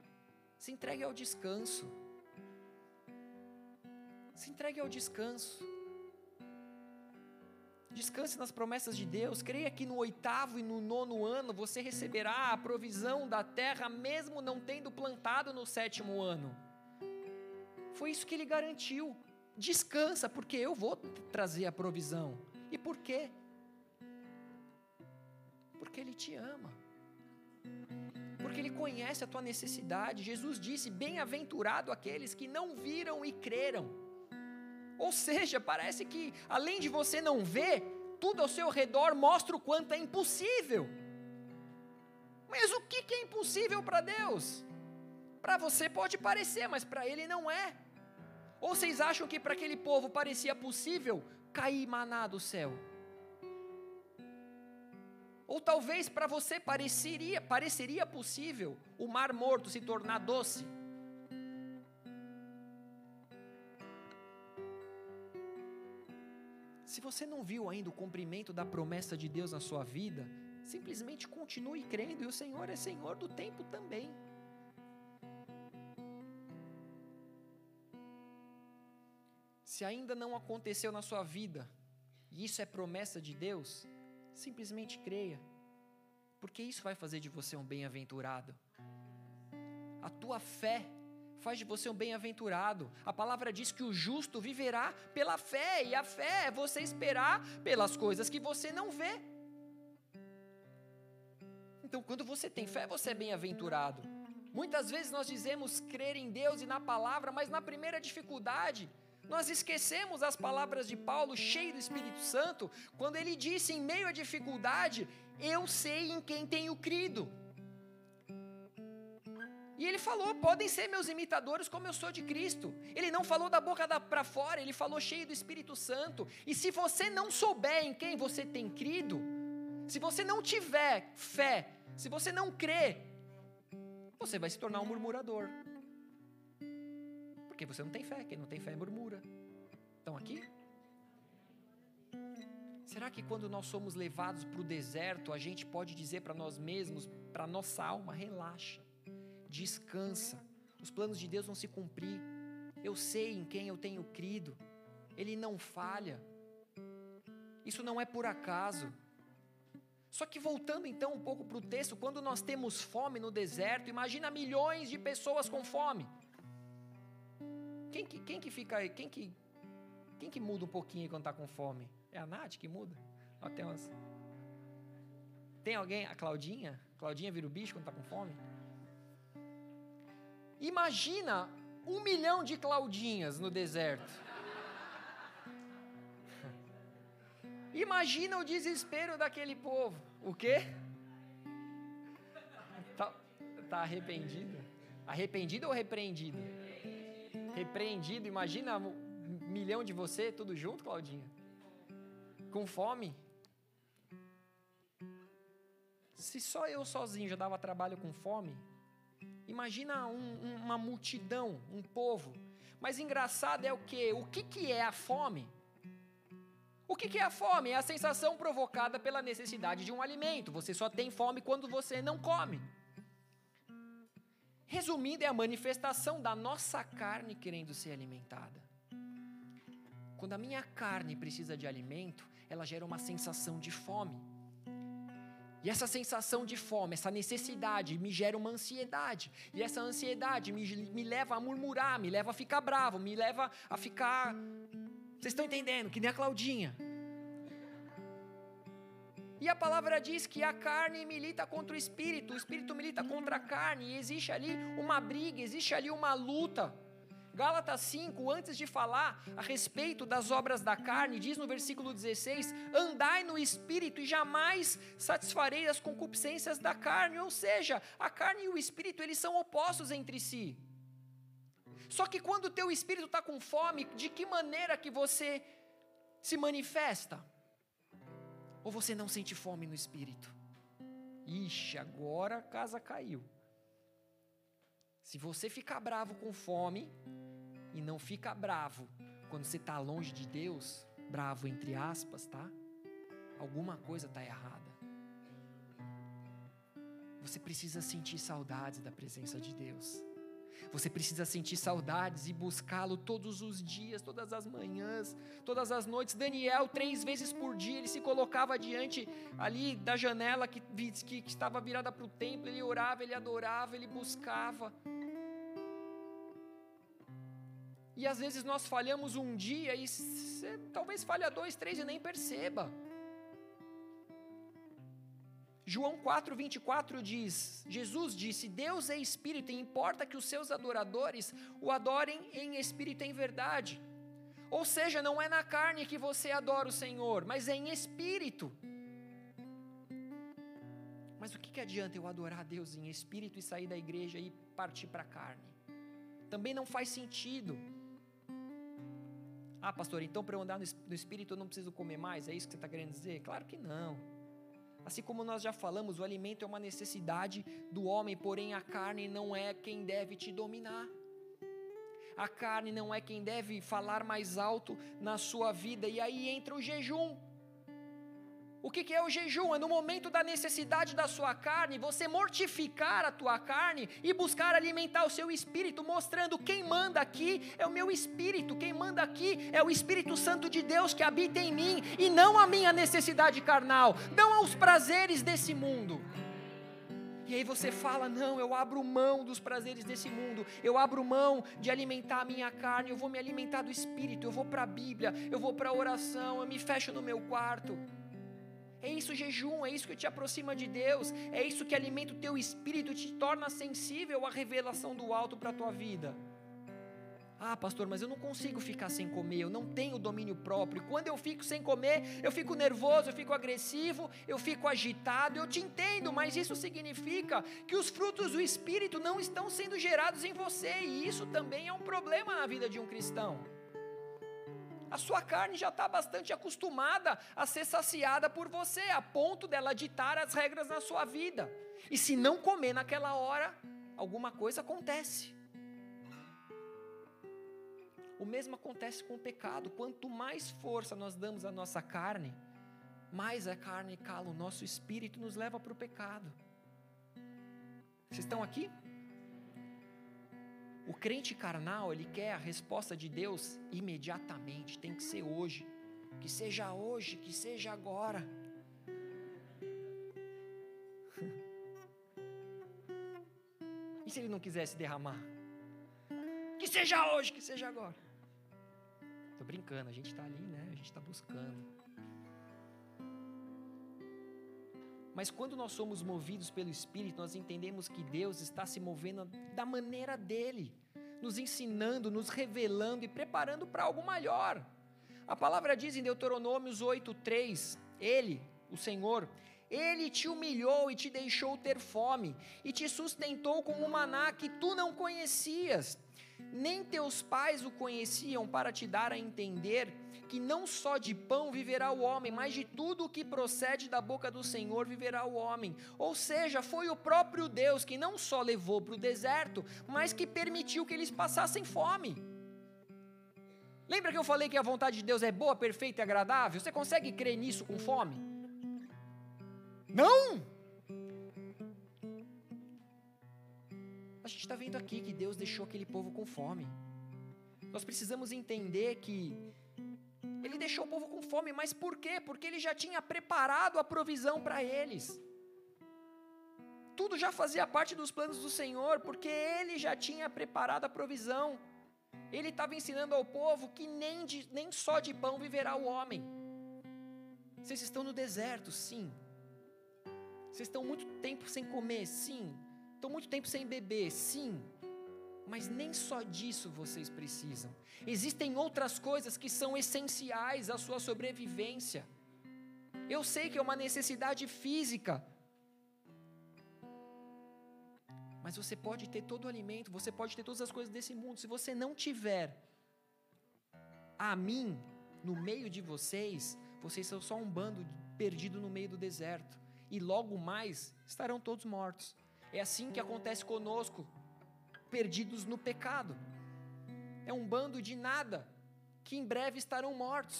[SPEAKER 1] Se entregue ao descanso. Se entregue ao descanso. Descanse nas promessas de Deus. Creia que no oitavo e no nono ano você receberá a provisão da terra, mesmo não tendo plantado no sétimo ano. Foi isso que ele garantiu. Descansa, porque eu vou trazer a provisão. E por quê? Porque ele te ama. Porque ele conhece a tua necessidade. Jesus disse: Bem-aventurado aqueles que não viram e creram. Ou seja, parece que além de você não ver, tudo ao seu redor mostra o quanto é impossível. Mas o que é impossível para Deus? Para você pode parecer, mas para Ele não é. Ou vocês acham que para aquele povo parecia possível cair maná do céu? Ou talvez para você pareceria, pareceria possível o mar morto se tornar doce? Se você não viu ainda o cumprimento da promessa de Deus na sua vida, simplesmente continue crendo e o Senhor é Senhor do tempo também. Se ainda não aconteceu na sua vida, e isso é promessa de Deus, simplesmente creia, porque isso vai fazer de você um bem-aventurado. A tua fé faz de você um bem-aventurado. A palavra diz que o justo viverá pela fé, e a fé é você esperar pelas coisas que você não vê. Então, quando você tem fé, você é bem-aventurado. Muitas vezes nós dizemos crer em Deus e na palavra, mas na primeira dificuldade, nós esquecemos as palavras de Paulo, cheio do Espírito Santo, quando ele disse em meio à dificuldade: Eu sei em quem tenho crido. E ele falou: podem ser meus imitadores como eu sou de Cristo. Ele não falou da boca para fora, ele falou cheio do Espírito Santo. E se você não souber em quem você tem crido, se você não tiver fé, se você não crer, você vai se tornar um murmurador. Porque você não tem fé, quem não tem fé murmura. Estão aqui? Será que quando nós somos levados para o deserto, a gente pode dizer para nós mesmos, para nossa alma, relaxa? Descansa. Os planos de Deus vão se cumprir. Eu sei em quem eu tenho crido. Ele não falha. Isso não é por acaso. Só que voltando então um pouco para o texto, quando nós temos fome no deserto, imagina milhões de pessoas com fome. Quem que, quem que fica aí? Quem que, quem que muda um pouquinho quando está com fome? É a Nath que muda? Ó, tem, umas... tem alguém? A Claudinha? Claudinha vira o bicho quando está com fome? Imagina um milhão de Claudinhas no deserto. Imagina o desespero daquele povo. O quê? Tá, tá arrependido? Arrependido ou repreendido? Repreendido. Imagina um milhão de você, tudo junto, Claudinha. Com fome. Se só eu sozinho já dava trabalho com fome, Imagina um, uma multidão, um povo. Mas engraçado é o que? O que, que é a fome? O que, que é a fome? É a sensação provocada pela necessidade de um alimento. Você só tem fome quando você não come. Resumindo, é a manifestação da nossa carne querendo ser alimentada. Quando a minha carne precisa de alimento, ela gera uma sensação de fome. E essa sensação de fome, essa necessidade me gera uma ansiedade. E essa ansiedade me, me leva a murmurar, me leva a ficar bravo, me leva a ficar. Vocês estão entendendo? Que nem a Claudinha. E a palavra diz que a carne milita contra o espírito, o espírito milita contra a carne, e existe ali uma briga, existe ali uma luta. Gálatas 5, antes de falar a respeito das obras da carne, diz no versículo 16: Andai no espírito e jamais satisfarei as concupiscências da carne. Ou seja, a carne e o espírito eles são opostos entre si. Só que quando o teu espírito está com fome, de que maneira que você se manifesta? Ou você não sente fome no espírito? Ixi, agora a casa caiu. Se você ficar bravo com fome, e não fica bravo quando você está longe de Deus, bravo entre aspas, tá? Alguma coisa está errada. Você precisa sentir saudades da presença de Deus. Você precisa sentir saudades e buscá-lo todos os dias, todas as manhãs, todas as noites. Daniel, três vezes por dia, ele se colocava diante ali da janela que, que, que estava virada para o templo. Ele orava, ele adorava, ele buscava. E às vezes nós falhamos um dia e você talvez falha dois, três e nem perceba. João 4:24 diz: Jesus disse: Deus é espírito e importa que os seus adoradores o adorem em espírito e em verdade. Ou seja, não é na carne que você adora o Senhor, mas é em espírito. Mas o que, que adianta eu adorar a Deus em espírito e sair da igreja e partir para a carne? Também não faz sentido. Ah, pastor, então para eu andar no espírito eu não preciso comer mais? É isso que você está querendo dizer? Claro que não. Assim como nós já falamos, o alimento é uma necessidade do homem, porém a carne não é quem deve te dominar. a carne não é quem deve falar mais alto na sua vida, e aí entra o jejum. O que, é o jejum? É no momento da necessidade da sua carne, você mortificar a tua carne e buscar alimentar o seu espírito, mostrando quem manda aqui é o meu espírito, quem manda aqui é o Espírito Santo de Deus que habita em mim e não a minha necessidade carnal, não aos prazeres desse mundo. E aí você fala: não, eu abro mão dos prazeres desse mundo, eu abro mão de alimentar a minha carne, eu vou me alimentar do espírito, eu vou para a Bíblia, eu vou para a oração, eu me fecho no meu quarto. É isso jejum, é isso que te aproxima de Deus, é isso que alimenta o teu espírito, te torna sensível à revelação do alto para a tua vida. Ah, pastor, mas eu não consigo ficar sem comer, eu não tenho domínio próprio. Quando eu fico sem comer, eu fico nervoso, eu fico agressivo, eu fico agitado. Eu te entendo, mas isso significa que os frutos do espírito não estão sendo gerados em você, e isso também é um problema na vida de um cristão a sua carne já está bastante acostumada a ser saciada por você, a ponto dela ditar as regras na sua vida. E se não comer naquela hora, alguma coisa acontece. O mesmo acontece com o pecado. Quanto mais força nós damos à nossa carne, mais a carne cala o nosso espírito e nos leva para o pecado. Vocês estão aqui? O crente carnal, ele quer a resposta de Deus imediatamente, tem que ser hoje. Que seja hoje, que seja agora. E se ele não quisesse derramar? Que seja hoje, que seja agora. Estou brincando, a gente está ali, né? A gente está buscando. Mas quando nós somos movidos pelo Espírito, nós entendemos que Deus está se movendo da maneira dele, nos ensinando, nos revelando e preparando para algo maior. A palavra diz em Deuteronômios 8:3, ele, o Senhor, ele te humilhou e te deixou ter fome, e te sustentou com um maná que tu não conhecias, nem teus pais o conheciam para te dar a entender que não só de pão viverá o homem, mas de tudo o que procede da boca do Senhor viverá o homem. Ou seja, foi o próprio Deus que não só levou para o deserto, mas que permitiu que eles passassem fome. Lembra que eu falei que a vontade de Deus é boa, perfeita e agradável? Você consegue crer nisso com fome? Não! A gente está vendo aqui que Deus deixou aquele povo com fome. Nós precisamos entender que ele deixou o povo com fome, mas por quê? Porque ele já tinha preparado a provisão para eles. Tudo já fazia parte dos planos do Senhor, porque ele já tinha preparado a provisão. Ele estava ensinando ao povo que nem, de, nem só de pão viverá o homem. Vocês estão no deserto, sim. Vocês estão muito tempo sem comer, sim. Estão muito tempo sem beber, sim. Mas nem só disso vocês precisam. Existem outras coisas que são essenciais à sua sobrevivência. Eu sei que é uma necessidade física. Mas você pode ter todo o alimento, você pode ter todas as coisas desse mundo. Se você não tiver a mim no meio de vocês, vocês são só um bando perdido no meio do deserto. E logo mais estarão todos mortos. É assim que acontece conosco perdidos no pecado. É um bando de nada que em breve estarão mortos.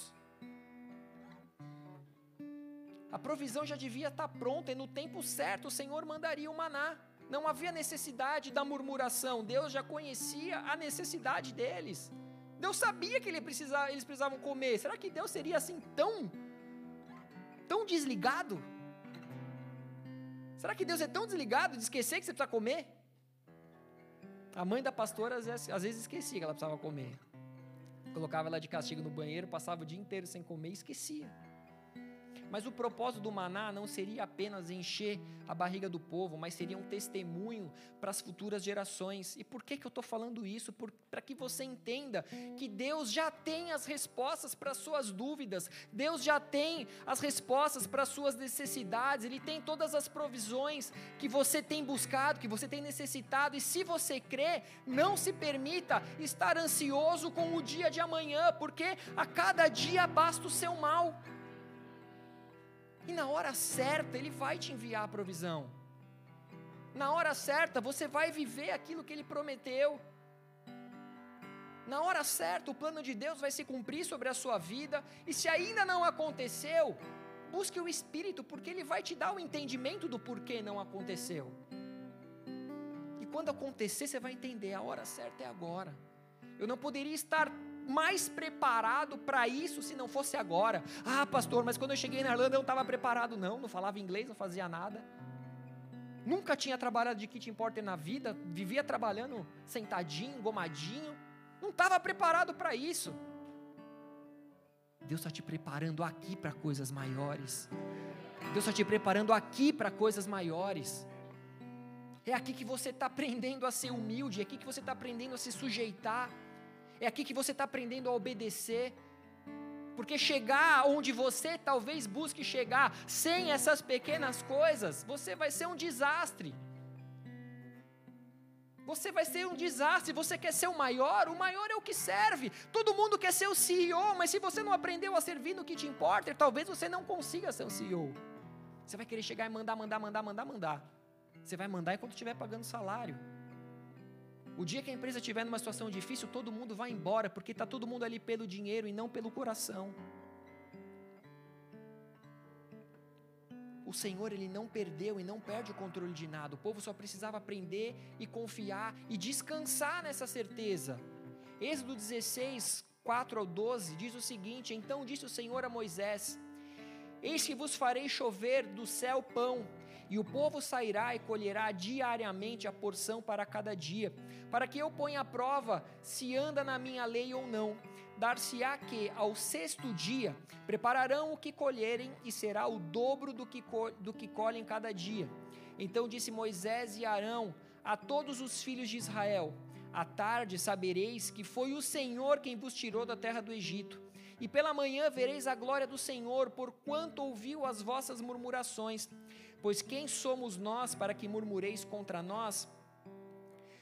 [SPEAKER 1] A provisão já devia estar pronta e no tempo certo o Senhor mandaria o maná. Não havia necessidade da murmuração, Deus já conhecia a necessidade deles. Deus sabia que ele precisava, eles precisavam comer. Será que Deus seria assim tão tão desligado? Será que Deus é tão desligado de esquecer que você precisa comer? A mãe da pastora às vezes, às vezes esquecia que ela precisava comer. Colocava ela de castigo no banheiro, passava o dia inteiro sem comer e esquecia. Mas o propósito do maná não seria apenas encher a barriga do povo, mas seria um testemunho para as futuras gerações. E por que, que eu estou falando isso? Para que você entenda que Deus já tem as respostas para as suas dúvidas, Deus já tem as respostas para as suas necessidades, Ele tem todas as provisões que você tem buscado, que você tem necessitado. E se você crê, não se permita estar ansioso com o dia de amanhã, porque a cada dia basta o seu mal. E na hora certa, Ele vai te enviar a provisão. Na hora certa, você vai viver aquilo que Ele prometeu. Na hora certa, o plano de Deus vai se cumprir sobre a sua vida, e se ainda não aconteceu, busque o Espírito, porque ele vai te dar o entendimento do porquê não aconteceu. E quando acontecer, você vai entender: a hora certa é agora. Eu não poderia estar mais preparado para isso se não fosse agora. Ah, pastor, mas quando eu cheguei na Irlanda eu não estava preparado, não, não falava inglês, não fazia nada. Nunca tinha trabalhado de kit importer na vida, vivia trabalhando sentadinho, gomadinho, não estava preparado para isso. Deus está te preparando aqui para coisas maiores. Deus está te preparando aqui para coisas maiores. É aqui que você está aprendendo a ser humilde, é aqui que você está aprendendo a se sujeitar. É aqui que você está aprendendo a obedecer. Porque chegar onde você talvez busque chegar sem essas pequenas coisas, você vai ser um desastre. Você vai ser um desastre. Você quer ser o maior? O maior é o que serve. Todo mundo quer ser o CEO, mas se você não aprendeu a servir no que te importa, talvez você não consiga ser um CEO. Você vai querer chegar e mandar, mandar, mandar, mandar, mandar. Você vai mandar enquanto estiver pagando salário. O dia que a empresa estiver numa situação difícil, todo mundo vai embora, porque está todo mundo ali pelo dinheiro e não pelo coração. O Senhor, Ele não perdeu e não perde o controle de nada. O povo só precisava aprender e confiar e descansar nessa certeza. Êxodo 16, 4 ao 12 diz o seguinte: Então disse o Senhor a Moisés: Eis que vos farei chover do céu pão e o povo sairá e colherá diariamente a porção para cada dia, para que eu ponha à prova se anda na minha lei ou não. Dar-se-á que, ao sexto dia, prepararão o que colherem, e será o dobro do que, do que colhem cada dia. Então disse Moisés e Arão a todos os filhos de Israel: À tarde sabereis que foi o Senhor quem vos tirou da terra do Egito. E pela manhã vereis a glória do Senhor, porquanto ouviu as vossas murmurações. Pois quem somos nós para que murmureis contra nós?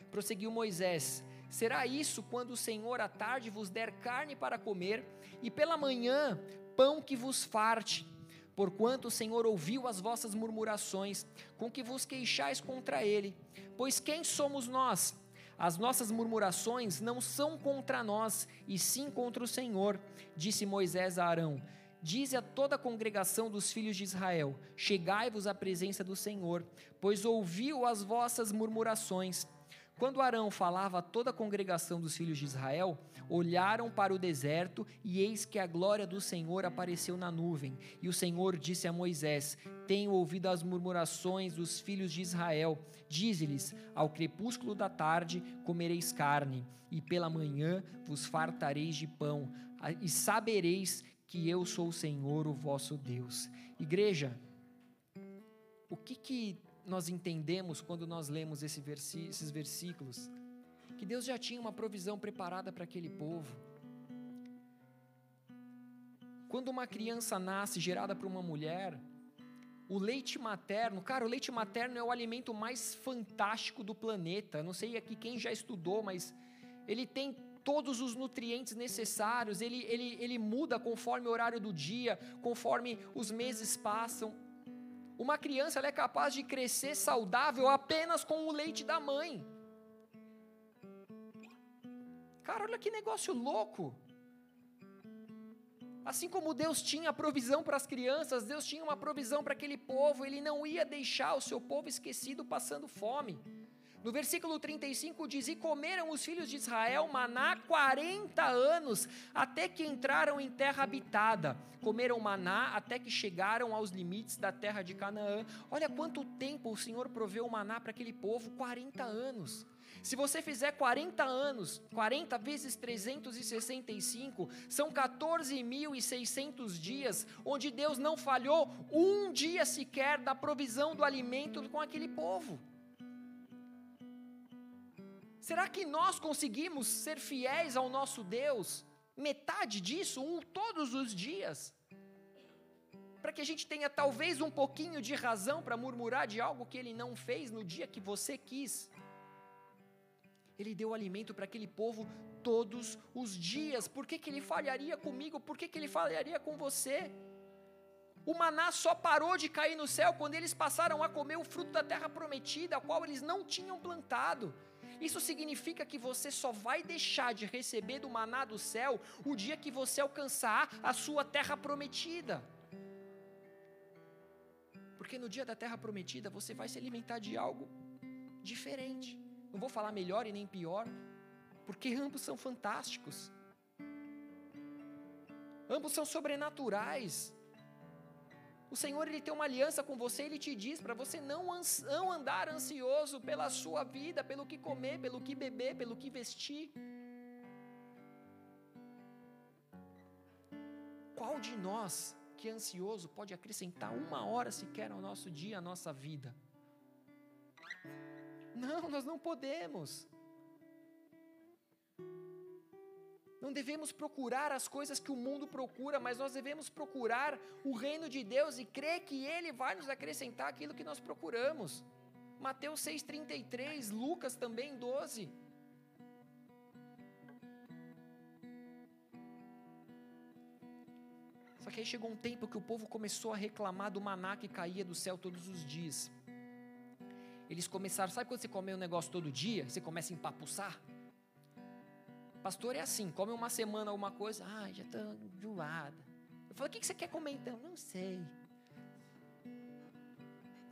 [SPEAKER 1] Prosseguiu Moisés: Será isso quando o Senhor à tarde vos der carne para comer, e pela manhã pão que vos farte? Porquanto o Senhor ouviu as vossas murmurações, com que vos queixais contra ele. Pois quem somos nós? As nossas murmurações não são contra nós, e sim contra o Senhor, disse Moisés a Arão Dize a toda a congregação dos filhos de Israel: Chegai-vos à presença do Senhor, pois ouviu as vossas murmurações. Quando Arão falava a toda a congregação dos filhos de Israel, olharam para o deserto, e eis que a glória do Senhor apareceu na nuvem. E o Senhor disse a Moisés: Tenho ouvido as murmurações dos filhos de Israel. Dize-lhes: Ao crepúsculo da tarde comereis carne, e pela manhã vos fartareis de pão, e sabereis que eu sou o Senhor, o vosso Deus. Igreja, o que, que nós entendemos quando nós lemos esse versi esses versículos? Que Deus já tinha uma provisão preparada para aquele povo. Quando uma criança nasce gerada por uma mulher, o leite materno, cara, o leite materno é o alimento mais fantástico do planeta. Não sei aqui quem já estudou, mas ele tem todos os nutrientes necessários, ele, ele, ele muda conforme o horário do dia, conforme os meses passam. Uma criança é capaz de crescer saudável apenas com o leite da mãe. Cara, olha que negócio louco. Assim como Deus tinha provisão para as crianças, Deus tinha uma provisão para aquele povo, Ele não ia deixar o seu povo esquecido passando fome. No versículo 35 diz: E comeram os filhos de Israel maná 40 anos, até que entraram em terra habitada. Comeram maná até que chegaram aos limites da terra de Canaã. Olha quanto tempo o Senhor proveu maná para aquele povo 40 anos. Se você fizer 40 anos, 40 vezes 365, são 14.600 dias, onde Deus não falhou um dia sequer da provisão do alimento com aquele povo. Será que nós conseguimos ser fiéis ao nosso Deus? Metade disso, um todos os dias? Para que a gente tenha talvez um pouquinho de razão para murmurar de algo que ele não fez no dia que você quis. Ele deu alimento para aquele povo todos os dias. Por que, que ele falharia comigo? Por que, que ele falharia com você? O maná só parou de cair no céu quando eles passaram a comer o fruto da terra prometida, a qual eles não tinham plantado. Isso significa que você só vai deixar de receber do maná do céu o dia que você alcançar a sua terra prometida. Porque no dia da terra prometida você vai se alimentar de algo diferente. Não vou falar melhor e nem pior, porque ambos são fantásticos. Ambos são sobrenaturais. O Senhor ele tem uma aliança com você, ele te diz para você não, não andar ansioso pela sua vida, pelo que comer, pelo que beber, pelo que vestir. Qual de nós que é ansioso pode acrescentar uma hora sequer ao nosso dia, à nossa vida? Não, nós não podemos. Não devemos procurar as coisas que o mundo procura, mas nós devemos procurar o reino de Deus e crer que Ele vai nos acrescentar aquilo que nós procuramos. Mateus 6,33, Lucas também 12. Só que aí chegou um tempo que o povo começou a reclamar do maná que caía do céu todos os dias. Eles começaram, sabe quando você come um negócio todo dia, você começa a empapuçar? Pastor é assim, come uma semana alguma coisa, ah, já estou enjoada. Eu falei, o que você quer comer então? Não sei.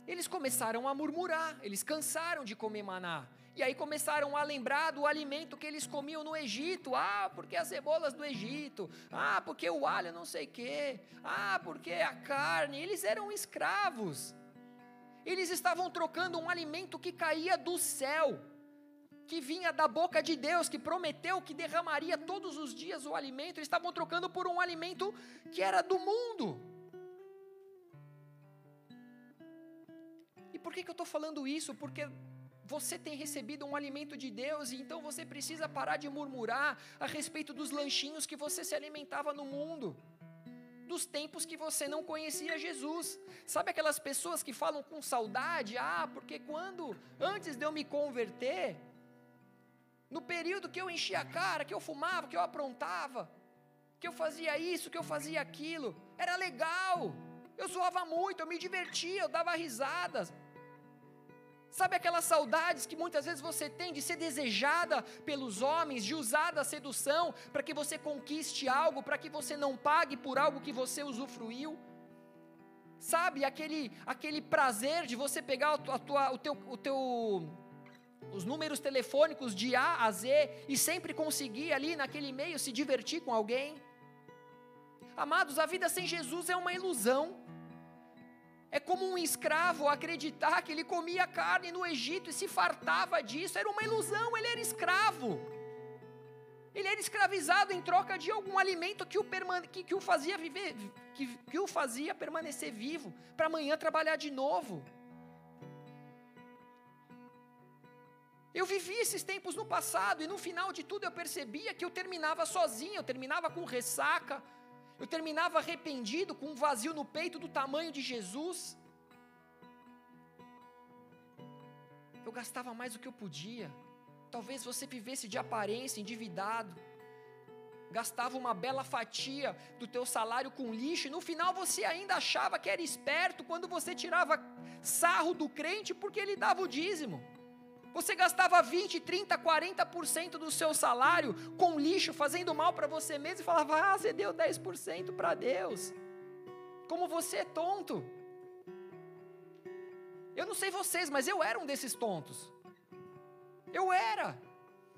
[SPEAKER 1] Eles começaram a murmurar, eles cansaram de comer maná. E aí começaram a lembrar do alimento que eles comiam no Egito. Ah, porque as cebolas do Egito. Ah, porque o alho não sei quê. Ah, porque a carne. Eles eram escravos. Eles estavam trocando um alimento que caía do céu que vinha da boca de Deus, que prometeu que derramaria todos os dias o alimento, eles estavam trocando por um alimento que era do mundo. E por que, que eu estou falando isso? Porque você tem recebido um alimento de Deus e então você precisa parar de murmurar a respeito dos lanchinhos que você se alimentava no mundo. Dos tempos que você não conhecia Jesus. Sabe aquelas pessoas que falam com saudade? Ah, porque quando, antes de eu me converter, no período que eu enchia a cara, que eu fumava, que eu aprontava, que eu fazia isso, que eu fazia aquilo, era legal. Eu zoava muito, eu me divertia, eu dava risadas. Sabe aquelas saudades que muitas vezes você tem de ser desejada pelos homens, de usar da sedução para que você conquiste algo, para que você não pague por algo que você usufruiu? Sabe aquele, aquele prazer de você pegar a tua, o, teu, o teu os números telefônicos de A a Z e sempre conseguir ali naquele meio se divertir com alguém. Amados, a vida sem Jesus é uma ilusão. É como um escravo acreditar que ele comia carne no Egito e se fartava disso. Era uma ilusão, ele era escravo. Ele era escravizado em troca de algum alimento que o, que, que o fazia viver, que, que o fazia permanecer vivo, para amanhã trabalhar de novo. Eu vivi esses tempos no passado e no final de tudo eu percebia que eu terminava sozinho, eu terminava com ressaca, eu terminava arrependido, com um vazio no peito do tamanho de Jesus. Eu gastava mais do que eu podia. Talvez você vivesse de aparência, endividado. Gastava uma bela fatia do teu salário com lixo e no final você ainda achava que era esperto quando você tirava sarro do crente porque ele dava o dízimo. Você gastava 20, 30, 40% do seu salário com lixo, fazendo mal para você mesmo e falava: "Ah, você deu 10% para Deus". Como você é tonto. Eu não sei vocês, mas eu era um desses tontos. Eu era.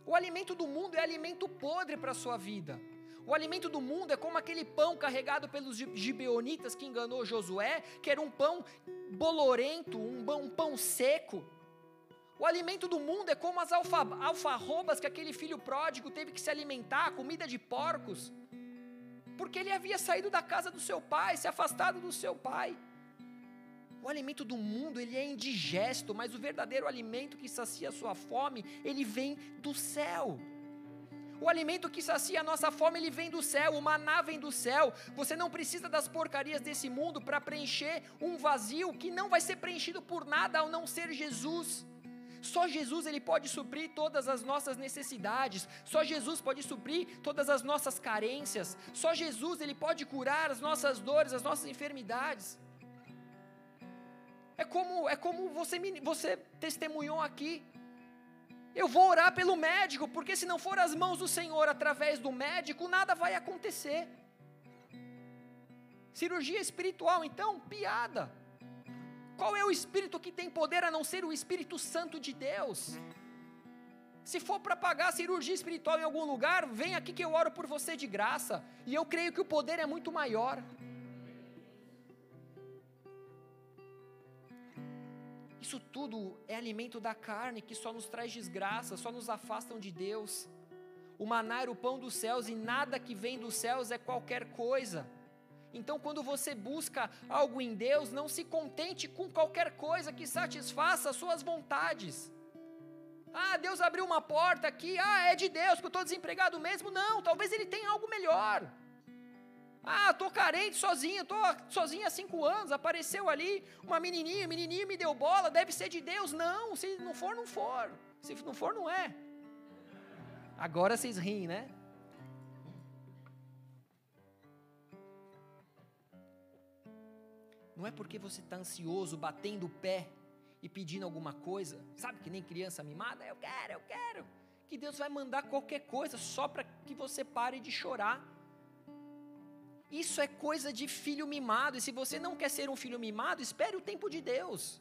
[SPEAKER 1] O alimento do mundo é alimento podre para a sua vida. O alimento do mundo é como aquele pão carregado pelos gibeonitas que enganou Josué, que era um pão bolorento, um pão, um pão seco. O alimento do mundo é como as alfa, alfarrobas que aquele filho pródigo teve que se alimentar, comida de porcos, porque ele havia saído da casa do seu pai, se afastado do seu pai. O alimento do mundo, ele é indigesto, mas o verdadeiro alimento que sacia a sua fome, ele vem do céu. O alimento que sacia a nossa fome, ele vem do céu, o maná vem do céu. Você não precisa das porcarias desse mundo para preencher um vazio que não vai ser preenchido por nada ao não ser Jesus. Só Jesus ele pode suprir todas as nossas necessidades. Só Jesus pode suprir todas as nossas carências. Só Jesus ele pode curar as nossas dores, as nossas enfermidades. É como é como você você testemunhou aqui. Eu vou orar pelo médico, porque se não for as mãos do Senhor através do médico, nada vai acontecer. Cirurgia espiritual, então, piada. Qual é o espírito que tem poder a não ser o Espírito Santo de Deus? Se for para pagar cirurgia espiritual em algum lugar, vem aqui que eu oro por você de graça. E eu creio que o poder é muito maior. Isso tudo é alimento da carne que só nos traz desgraça, só nos afastam de Deus. O maná era o pão dos céus e nada que vem dos céus é qualquer coisa. Então, quando você busca algo em Deus, não se contente com qualquer coisa que satisfaça as suas vontades. Ah, Deus abriu uma porta aqui, ah, é de Deus, que eu estou desempregado mesmo. Não, talvez Ele tenha algo melhor. Ah, estou carente sozinho, estou sozinho há cinco anos, apareceu ali uma menininha, menininha me deu bola, deve ser de Deus. Não, se não for, não for. Se não for, não é. Agora vocês riem, né? Não é porque você está ansioso, batendo o pé e pedindo alguma coisa, sabe que nem criança mimada, eu quero, eu quero, que Deus vai mandar qualquer coisa só para que você pare de chorar. Isso é coisa de filho mimado, e se você não quer ser um filho mimado, espere o tempo de Deus.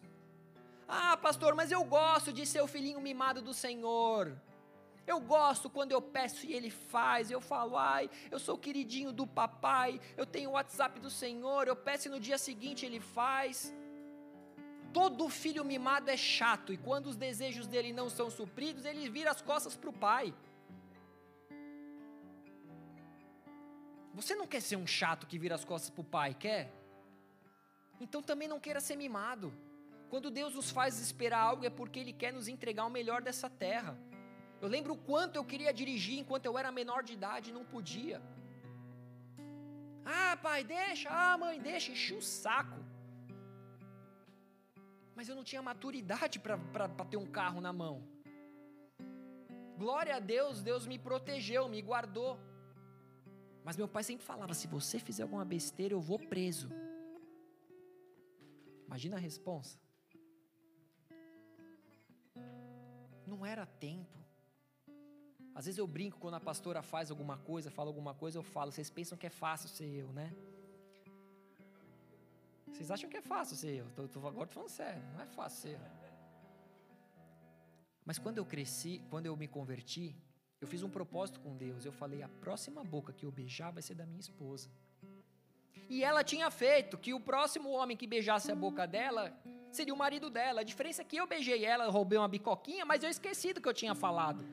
[SPEAKER 1] Ah, pastor, mas eu gosto de ser o filhinho mimado do Senhor. Eu gosto quando eu peço e ele faz. Eu falo, ai, eu sou queridinho do papai. Eu tenho o WhatsApp do Senhor. Eu peço e no dia seguinte ele faz. Todo filho mimado é chato e quando os desejos dele não são supridos, ele vira as costas para o pai. Você não quer ser um chato que vira as costas para o pai, quer? Então também não queira ser mimado. Quando Deus nos faz esperar algo é porque Ele quer nos entregar o melhor dessa terra. Eu lembro o quanto eu queria dirigir enquanto eu era menor de idade e não podia. Ah, pai, deixa. Ah, mãe, deixa. Enchi o saco. Mas eu não tinha maturidade para ter um carro na mão. Glória a Deus, Deus me protegeu, me guardou. Mas meu pai sempre falava: se você fizer alguma besteira, eu vou preso. Imagina a resposta. Não era tempo. Às vezes eu brinco quando a pastora faz alguma coisa, fala alguma coisa, eu falo, vocês pensam que é fácil ser eu, né? Vocês acham que é fácil ser eu? Tô, tô, agora estou falando sério, não é fácil ser eu. Mas quando eu cresci, quando eu me converti, eu fiz um propósito com Deus. Eu falei: a próxima boca que eu beijar vai ser da minha esposa. E ela tinha feito que o próximo homem que beijasse a boca dela seria o marido dela. A diferença é que eu beijei ela, roubei uma bicoquinha, mas eu esqueci do que eu tinha falado.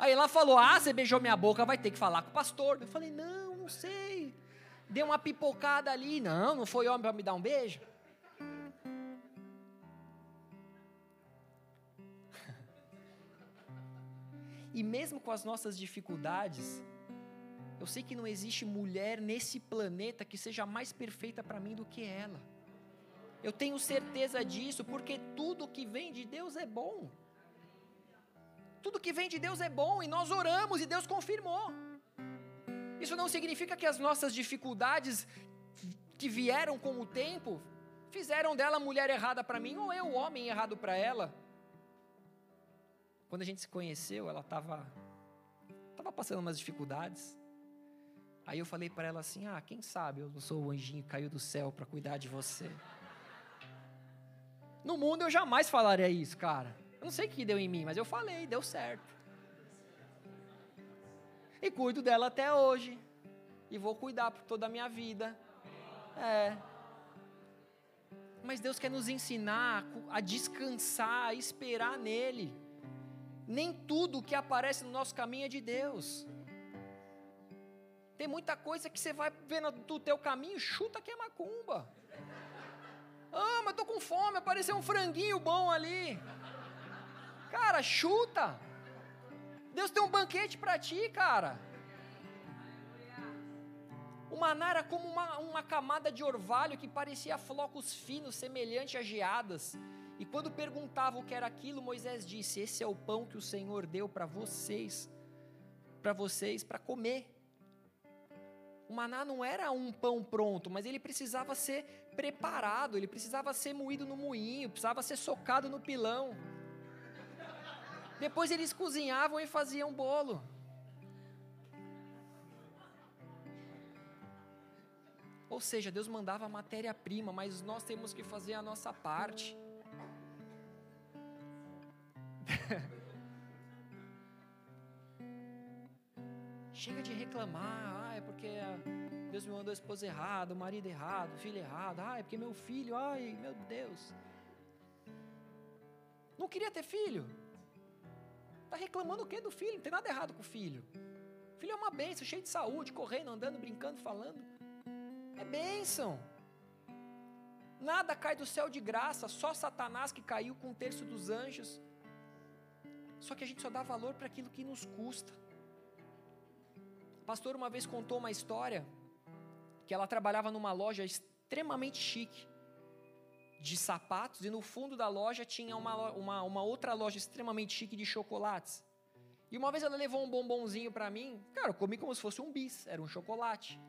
[SPEAKER 1] Aí ela falou: Ah, você beijou minha boca, vai ter que falar com o pastor. Eu falei: Não, não sei. Deu uma pipocada ali. Não, não foi homem para me dar um beijo. E mesmo com as nossas dificuldades, eu sei que não existe mulher nesse planeta que seja mais perfeita para mim do que ela. Eu tenho certeza disso, porque tudo que vem de Deus é bom. Tudo que vem de Deus é bom e nós oramos e Deus confirmou. Isso não significa que as nossas dificuldades que vieram com o tempo fizeram dela mulher errada para mim ou eu homem errado para ela. Quando a gente se conheceu, ela estava tava passando umas dificuldades. Aí eu falei para ela assim: "Ah, quem sabe eu não sou o anjinho que caiu do céu para cuidar de você". No mundo eu jamais falaria isso, cara. Eu não sei o que deu em mim, mas eu falei, deu certo. E cuido dela até hoje. E vou cuidar por toda a minha vida. É. Mas Deus quer nos ensinar a descansar, a esperar nele. Nem tudo que aparece no nosso caminho é de Deus. Tem muita coisa que você vai vendo do teu caminho, chuta que é macumba. Ah, mas tô com fome, apareceu um franguinho bom ali. Cara, chuta. Deus tem um banquete para ti, cara. O maná era como uma, uma camada de orvalho que parecia flocos finos, semelhante a geadas. E quando perguntavam o que era aquilo, Moisés disse: Esse é o pão que o Senhor deu para vocês, para vocês, para comer. O maná não era um pão pronto, mas ele precisava ser preparado, ele precisava ser moído no moinho, precisava ser socado no pilão. Depois eles cozinhavam e faziam bolo. Ou seja, Deus mandava a matéria-prima, mas nós temos que fazer a nossa parte. Chega de reclamar, ah, é porque Deus me mandou a esposa errada, o marido errado, o filho errado, ah, é porque meu filho, ai, meu Deus. Não queria ter filho. Está reclamando o que do filho? Não tem nada errado com o filho. O filho é uma bênção, cheio de saúde, correndo, andando, brincando, falando. É bênção. Nada cai do céu de graça, só Satanás que caiu com um terço dos anjos. Só que a gente só dá valor para aquilo que nos custa. O pastor uma vez contou uma história que ela trabalhava numa loja extremamente chique de sapatos e no fundo da loja tinha uma, uma, uma outra loja extremamente chique de chocolates. E uma vez ela levou um bombonzinho para mim, cara, eu comi como se fosse um bis, era um chocolate.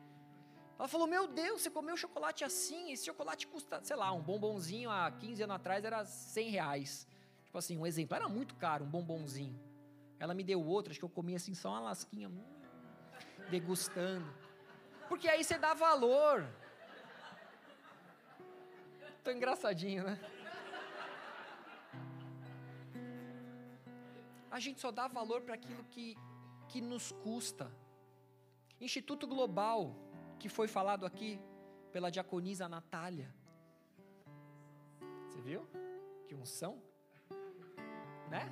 [SPEAKER 1] Ela falou: Meu Deus, você comeu chocolate assim? Esse chocolate custa, sei lá, um bombonzinho há 15 anos atrás era 100 reais. Tipo assim, um exemplo, era muito caro um bombonzinho. Ela me deu outro, acho que eu comi assim só uma lasquinha, hum, degustando. Porque aí você dá valor. Tô engraçadinho, né? A gente só dá valor para aquilo que, que nos custa. Instituto Global, que foi falado aqui pela diaconisa Natália. Você viu? Que unção? Né?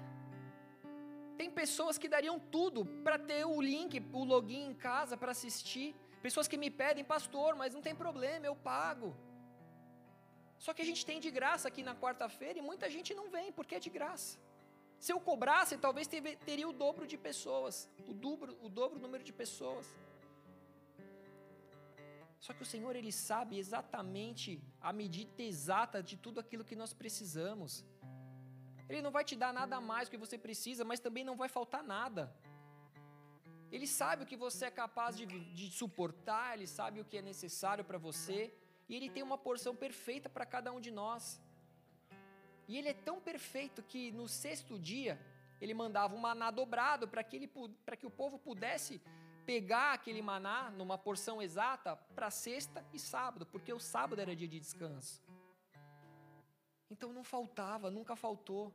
[SPEAKER 1] Tem pessoas que dariam tudo para ter o link, o login em casa para assistir. Pessoas que me pedem, pastor, mas não tem problema, eu pago. Só que a gente tem de graça aqui na quarta-feira e muita gente não vem porque é de graça. Se eu cobrasse, talvez teria o dobro de pessoas, o dobro, o dobro do número de pessoas. Só que o Senhor ele sabe exatamente a medida exata de tudo aquilo que nós precisamos. Ele não vai te dar nada mais do que você precisa, mas também não vai faltar nada. Ele sabe o que você é capaz de, de suportar, ele sabe o que é necessário para você, e ele tem uma porção perfeita para cada um de nós. E ele é tão perfeito que no sexto dia ele mandava um maná dobrado para que, que o povo pudesse pegar aquele maná numa porção exata para sexta e sábado, porque o sábado era dia de descanso. Então não faltava, nunca faltou.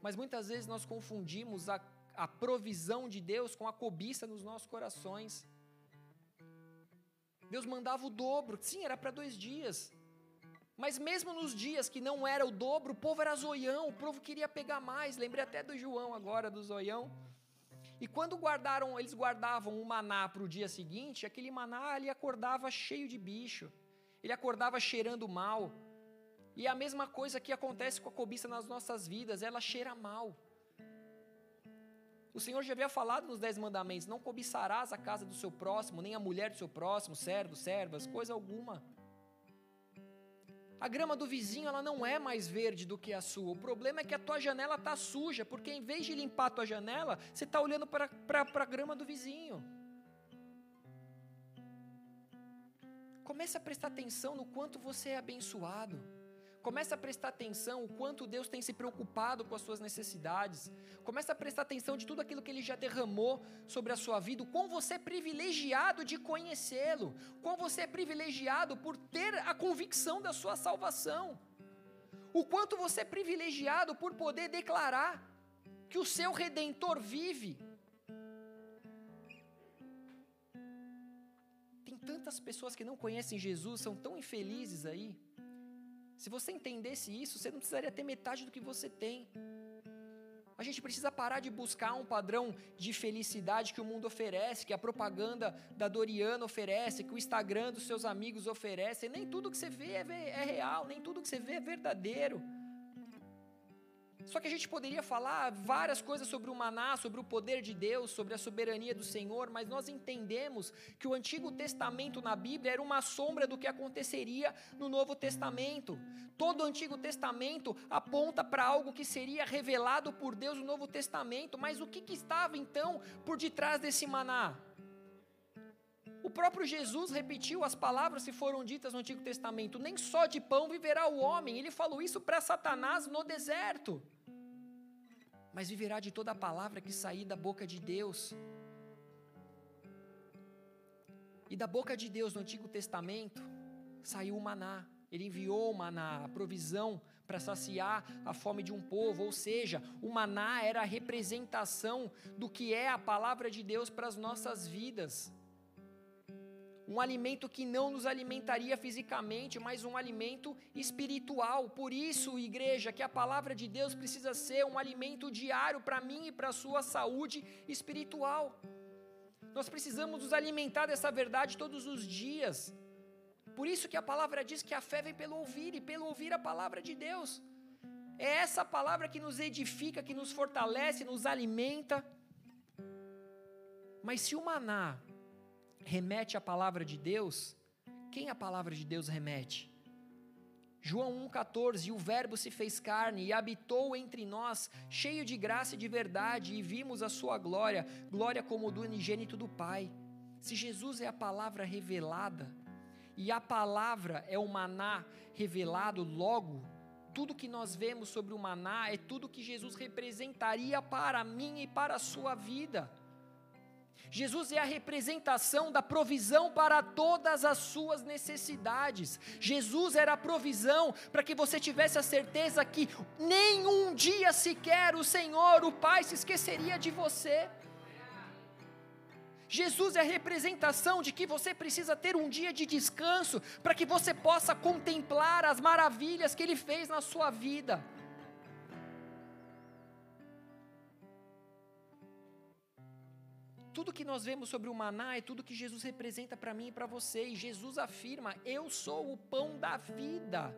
[SPEAKER 1] Mas muitas vezes nós confundimos a a provisão de Deus com a cobiça nos nossos corações. Deus mandava o dobro, sim, era para dois dias. Mas mesmo nos dias que não era o dobro, o povo era zoião, o povo queria pegar mais. Lembrei até do João agora, do zoião. E quando guardaram, eles guardavam o maná para o dia seguinte, aquele maná ele acordava cheio de bicho. Ele acordava cheirando mal. E é a mesma coisa que acontece com a cobiça nas nossas vidas, ela cheira mal. O Senhor já havia falado nos Dez Mandamentos: não cobiçarás a casa do seu próximo, nem a mulher do seu próximo, servos, servas, coisa alguma. A grama do vizinho ela não é mais verde do que a sua. O problema é que a tua janela está suja, porque em vez de limpar a tua janela, você está olhando para a grama do vizinho. Comece a prestar atenção no quanto você é abençoado. Comece a prestar atenção o quanto Deus tem se preocupado com as suas necessidades. Comece a prestar atenção de tudo aquilo que Ele já derramou sobre a sua vida. O quão você é privilegiado de conhecê-lo. Quão você é privilegiado por ter a convicção da sua salvação. O quanto você é privilegiado por poder declarar que o seu redentor vive. Tem tantas pessoas que não conhecem Jesus, são tão infelizes aí. Se você entendesse isso, você não precisaria ter metade do que você tem. A gente precisa parar de buscar um padrão de felicidade que o mundo oferece, que a propaganda da Doriana oferece, que o Instagram dos seus amigos oferece. Nem tudo que você vê é, é real, nem tudo que você vê é verdadeiro. Só que a gente poderia falar várias coisas sobre o maná, sobre o poder de Deus, sobre a soberania do Senhor, mas nós entendemos que o Antigo Testamento na Bíblia era uma sombra do que aconteceria no Novo Testamento. Todo o Antigo Testamento aponta para algo que seria revelado por Deus no Novo Testamento, mas o que, que estava então por detrás desse maná? O próprio Jesus repetiu as palavras que foram ditas no Antigo Testamento: nem só de pão viverá o homem. Ele falou isso para Satanás no deserto. Mas viverá de toda a palavra que sair da boca de Deus. E da boca de Deus no Antigo Testamento saiu o maná. Ele enviou o maná, a provisão para saciar a fome de um povo, ou seja, o maná era a representação do que é a palavra de Deus para as nossas vidas um alimento que não nos alimentaria fisicamente, mas um alimento espiritual. Por isso, igreja, que a palavra de Deus precisa ser um alimento diário para mim e para a sua saúde espiritual. Nós precisamos nos alimentar dessa verdade todos os dias. Por isso que a palavra diz que a fé vem pelo ouvir e pelo ouvir a palavra de Deus. É essa palavra que nos edifica, que nos fortalece, nos alimenta. Mas se o maná remete à palavra de Deus, quem a palavra de Deus remete? João 1,14: E o Verbo se fez carne e habitou entre nós, cheio de graça e de verdade, e vimos a sua glória, glória como do unigênito do Pai. Se Jesus é a palavra revelada, e a palavra é o maná revelado, logo, tudo que nós vemos sobre o maná é tudo que Jesus representaria para mim e para a sua vida. Jesus é a representação da provisão para todas as suas necessidades. Jesus era a provisão para que você tivesse a certeza que nenhum dia sequer o Senhor, o Pai, se esqueceria de você. Jesus é a representação de que você precisa ter um dia de descanso para que você possa contemplar as maravilhas que Ele fez na sua vida. Tudo que nós vemos sobre o maná é tudo que Jesus representa para mim e para você. E Jesus afirma: Eu sou o pão da vida.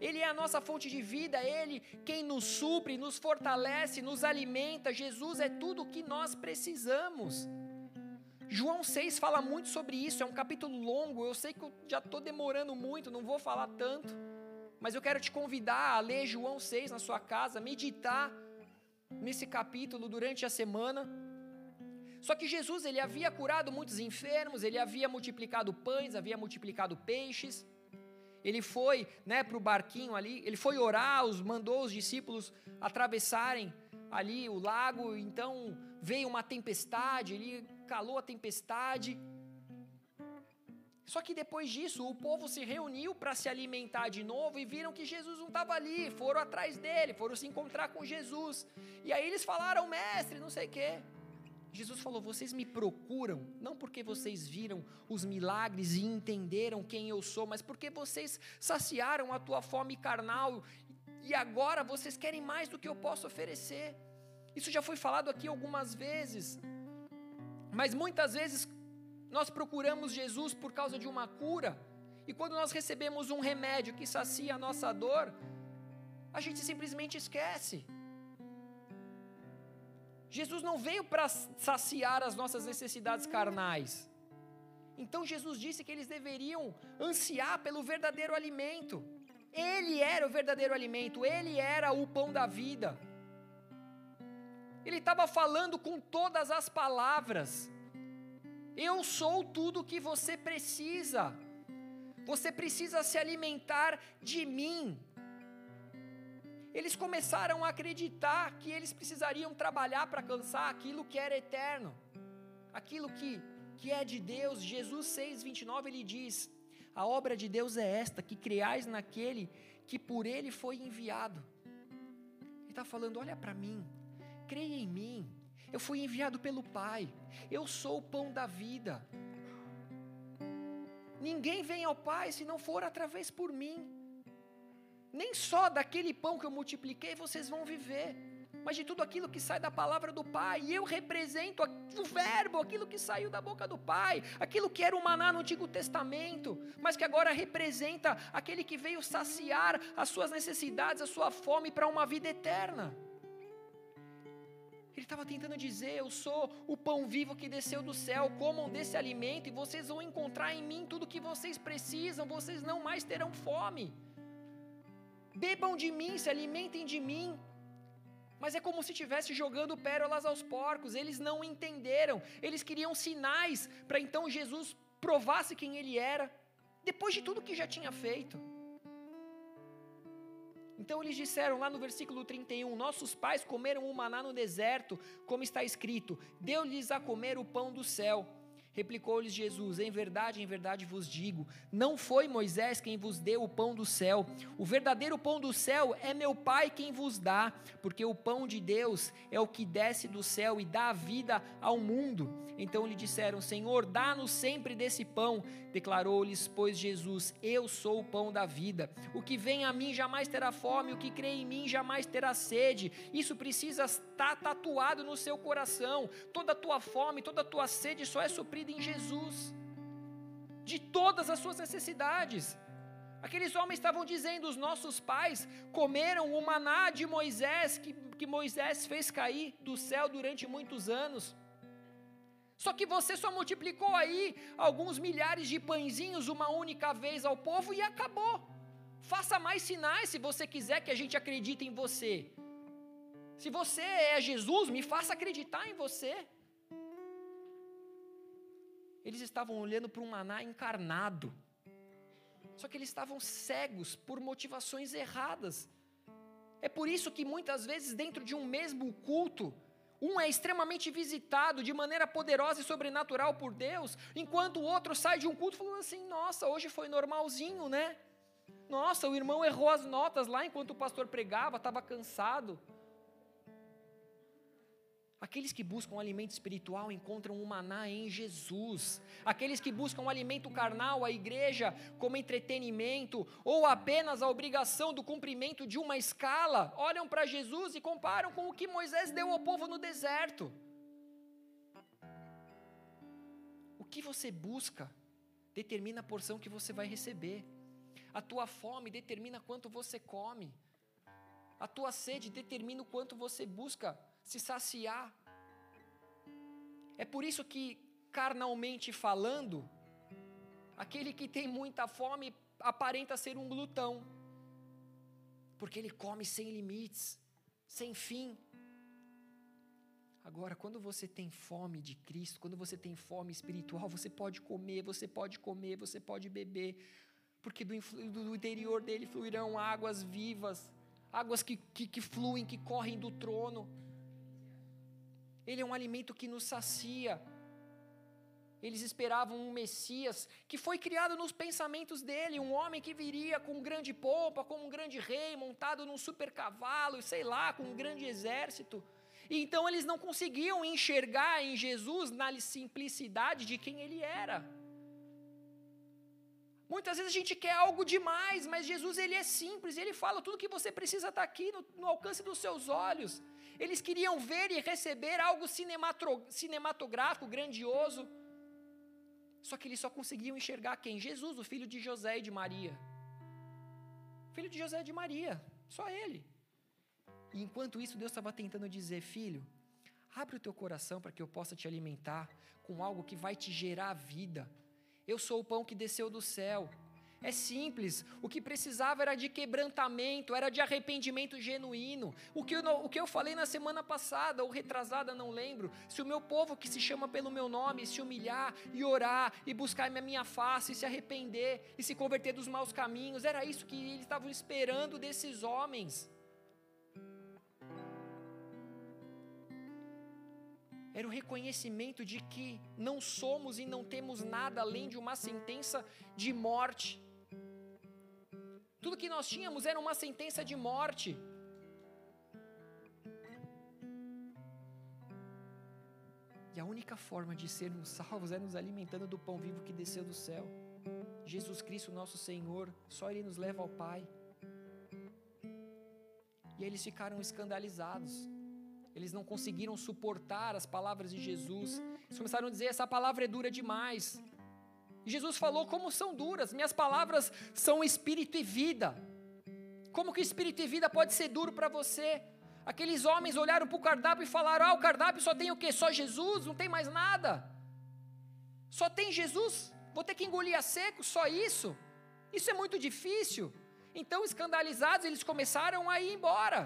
[SPEAKER 1] Ele é a nossa fonte de vida, Ele quem nos supre, nos fortalece, nos alimenta. Jesus é tudo o que nós precisamos. João 6 fala muito sobre isso, é um capítulo longo. Eu sei que eu já estou demorando muito, não vou falar tanto, mas eu quero te convidar a ler João 6 na sua casa, meditar nesse capítulo durante a semana. Só que Jesus, ele havia curado muitos enfermos, ele havia multiplicado pães, havia multiplicado peixes. Ele foi, né, para o barquinho ali, ele foi orar, os mandou os discípulos atravessarem ali o lago, então veio uma tempestade, ele calou a tempestade. Só que depois disso, o povo se reuniu para se alimentar de novo e viram que Jesus não estava ali, foram atrás dele, foram se encontrar com Jesus. E aí eles falaram, mestre, não sei o quê. Jesus falou: Vocês me procuram, não porque vocês viram os milagres e entenderam quem eu sou, mas porque vocês saciaram a tua fome carnal e agora vocês querem mais do que eu posso oferecer. Isso já foi falado aqui algumas vezes, mas muitas vezes nós procuramos Jesus por causa de uma cura, e quando nós recebemos um remédio que sacia a nossa dor, a gente simplesmente esquece. Jesus não veio para saciar as nossas necessidades carnais. Então Jesus disse que eles deveriam ansiar pelo verdadeiro alimento. Ele era o verdadeiro alimento, ele era o pão da vida. Ele estava falando com todas as palavras. Eu sou tudo o que você precisa. Você precisa se alimentar de mim eles começaram a acreditar que eles precisariam trabalhar para alcançar aquilo que era eterno, aquilo que, que é de Deus. Jesus 6,29 ele diz: A obra de Deus é esta, que creais naquele que por ele foi enviado. Ele está falando: olha para mim, creia em mim, eu fui enviado pelo Pai, eu sou o pão da vida. Ninguém vem ao Pai se não for através por mim. Nem só daquele pão que eu multipliquei vocês vão viver, mas de tudo aquilo que sai da palavra do Pai. E eu represento o Verbo, aquilo que saiu da boca do Pai, aquilo que era o maná no Antigo Testamento, mas que agora representa aquele que veio saciar as suas necessidades, a sua fome para uma vida eterna. Ele estava tentando dizer: Eu sou o pão vivo que desceu do céu, comam desse alimento e vocês vão encontrar em mim tudo o que vocês precisam, vocês não mais terão fome. Bebam de mim, se alimentem de mim. Mas é como se estivesse jogando pérolas aos porcos. Eles não entenderam. Eles queriam sinais para então Jesus provasse quem ele era, depois de tudo que já tinha feito. Então eles disseram lá no versículo 31: Nossos pais comeram o maná no deserto, como está escrito: Deu-lhes a comer o pão do céu. Replicou-lhes Jesus: Em verdade, em verdade vos digo: não foi Moisés quem vos deu o pão do céu. O verdadeiro pão do céu é meu Pai quem vos dá, porque o pão de Deus é o que desce do céu e dá vida ao mundo. Então lhe disseram: Senhor, dá-nos sempre desse pão. Declarou-lhes, pois Jesus: Eu sou o pão da vida. O que vem a mim jamais terá fome, o que crê em mim jamais terá sede. Isso precisa estar tatuado no seu coração. Toda a tua fome, toda a tua sede só é suprida em Jesus, de todas as suas necessidades. Aqueles homens estavam dizendo: os nossos pais comeram o maná de Moisés, que, que Moisés fez cair do céu durante muitos anos. Só que você só multiplicou aí alguns milhares de pãezinhos uma única vez ao povo e acabou. Faça mais sinais se você quiser que a gente acredite em você. Se você é Jesus, me faça acreditar em você. Eles estavam olhando para um maná encarnado. Só que eles estavam cegos por motivações erradas. É por isso que muitas vezes, dentro de um mesmo culto, um é extremamente visitado de maneira poderosa e sobrenatural por Deus, enquanto o outro sai de um culto falando assim: nossa, hoje foi normalzinho, né? Nossa, o irmão errou as notas lá enquanto o pastor pregava, estava cansado. Aqueles que buscam alimento espiritual encontram o um maná em Jesus. Aqueles que buscam alimento carnal, a igreja, como entretenimento, ou apenas a obrigação do cumprimento de uma escala, olham para Jesus e comparam com o que Moisés deu ao povo no deserto. O que você busca determina a porção que você vai receber. A tua fome determina quanto você come. A tua sede determina o quanto você busca se saciar. É por isso que, carnalmente falando, aquele que tem muita fome aparenta ser um glutão, porque ele come sem limites, sem fim. Agora, quando você tem fome de Cristo, quando você tem fome espiritual, você pode comer, você pode comer, você pode beber, porque do, do interior dele fluirão águas vivas, águas que, que, que fluem, que correm do trono. Ele é um alimento que nos sacia. Eles esperavam um Messias que foi criado nos pensamentos dele, um homem que viria com grande pompa, como um grande rei, montado num super cavalo, sei lá, com um grande exército. E então eles não conseguiam enxergar em Jesus na simplicidade de quem ele era. Muitas vezes a gente quer algo demais, mas Jesus ele é simples, ele fala tudo que você precisa estar aqui no, no alcance dos seus olhos. Eles queriam ver e receber algo cinematográfico, grandioso. Só que eles só conseguiam enxergar quem? Jesus, o filho de José e de Maria. Filho de José e de Maria, só ele. E enquanto isso, Deus estava tentando dizer: Filho, abre o teu coração para que eu possa te alimentar com algo que vai te gerar vida. Eu sou o pão que desceu do céu. É simples. O que precisava era de quebrantamento, era de arrependimento genuíno. O que, eu, o que eu falei na semana passada, ou retrasada, não lembro. Se o meu povo que se chama pelo meu nome se humilhar e orar e buscar a minha face, e se arrepender e se converter dos maus caminhos, era isso que eles estavam esperando desses homens. Era o reconhecimento de que não somos e não temos nada além de uma sentença de morte. Tudo que nós tínhamos era uma sentença de morte. E a única forma de sermos salvos é nos alimentando do pão vivo que desceu do céu. Jesus Cristo, nosso Senhor, só Ele nos leva ao Pai. E eles ficaram escandalizados. Eles não conseguiram suportar as palavras de Jesus. Eles começaram a dizer: essa palavra é dura demais. Jesus falou como são duras, minhas palavras são espírito e vida. Como que espírito e vida pode ser duro para você? Aqueles homens olharam para o cardápio e falaram: Ah, o cardápio só tem o quê? Só Jesus, não tem mais nada. Só tem Jesus, vou ter que engolir a seco, só isso. Isso é muito difícil. Então, escandalizados, eles começaram a ir embora.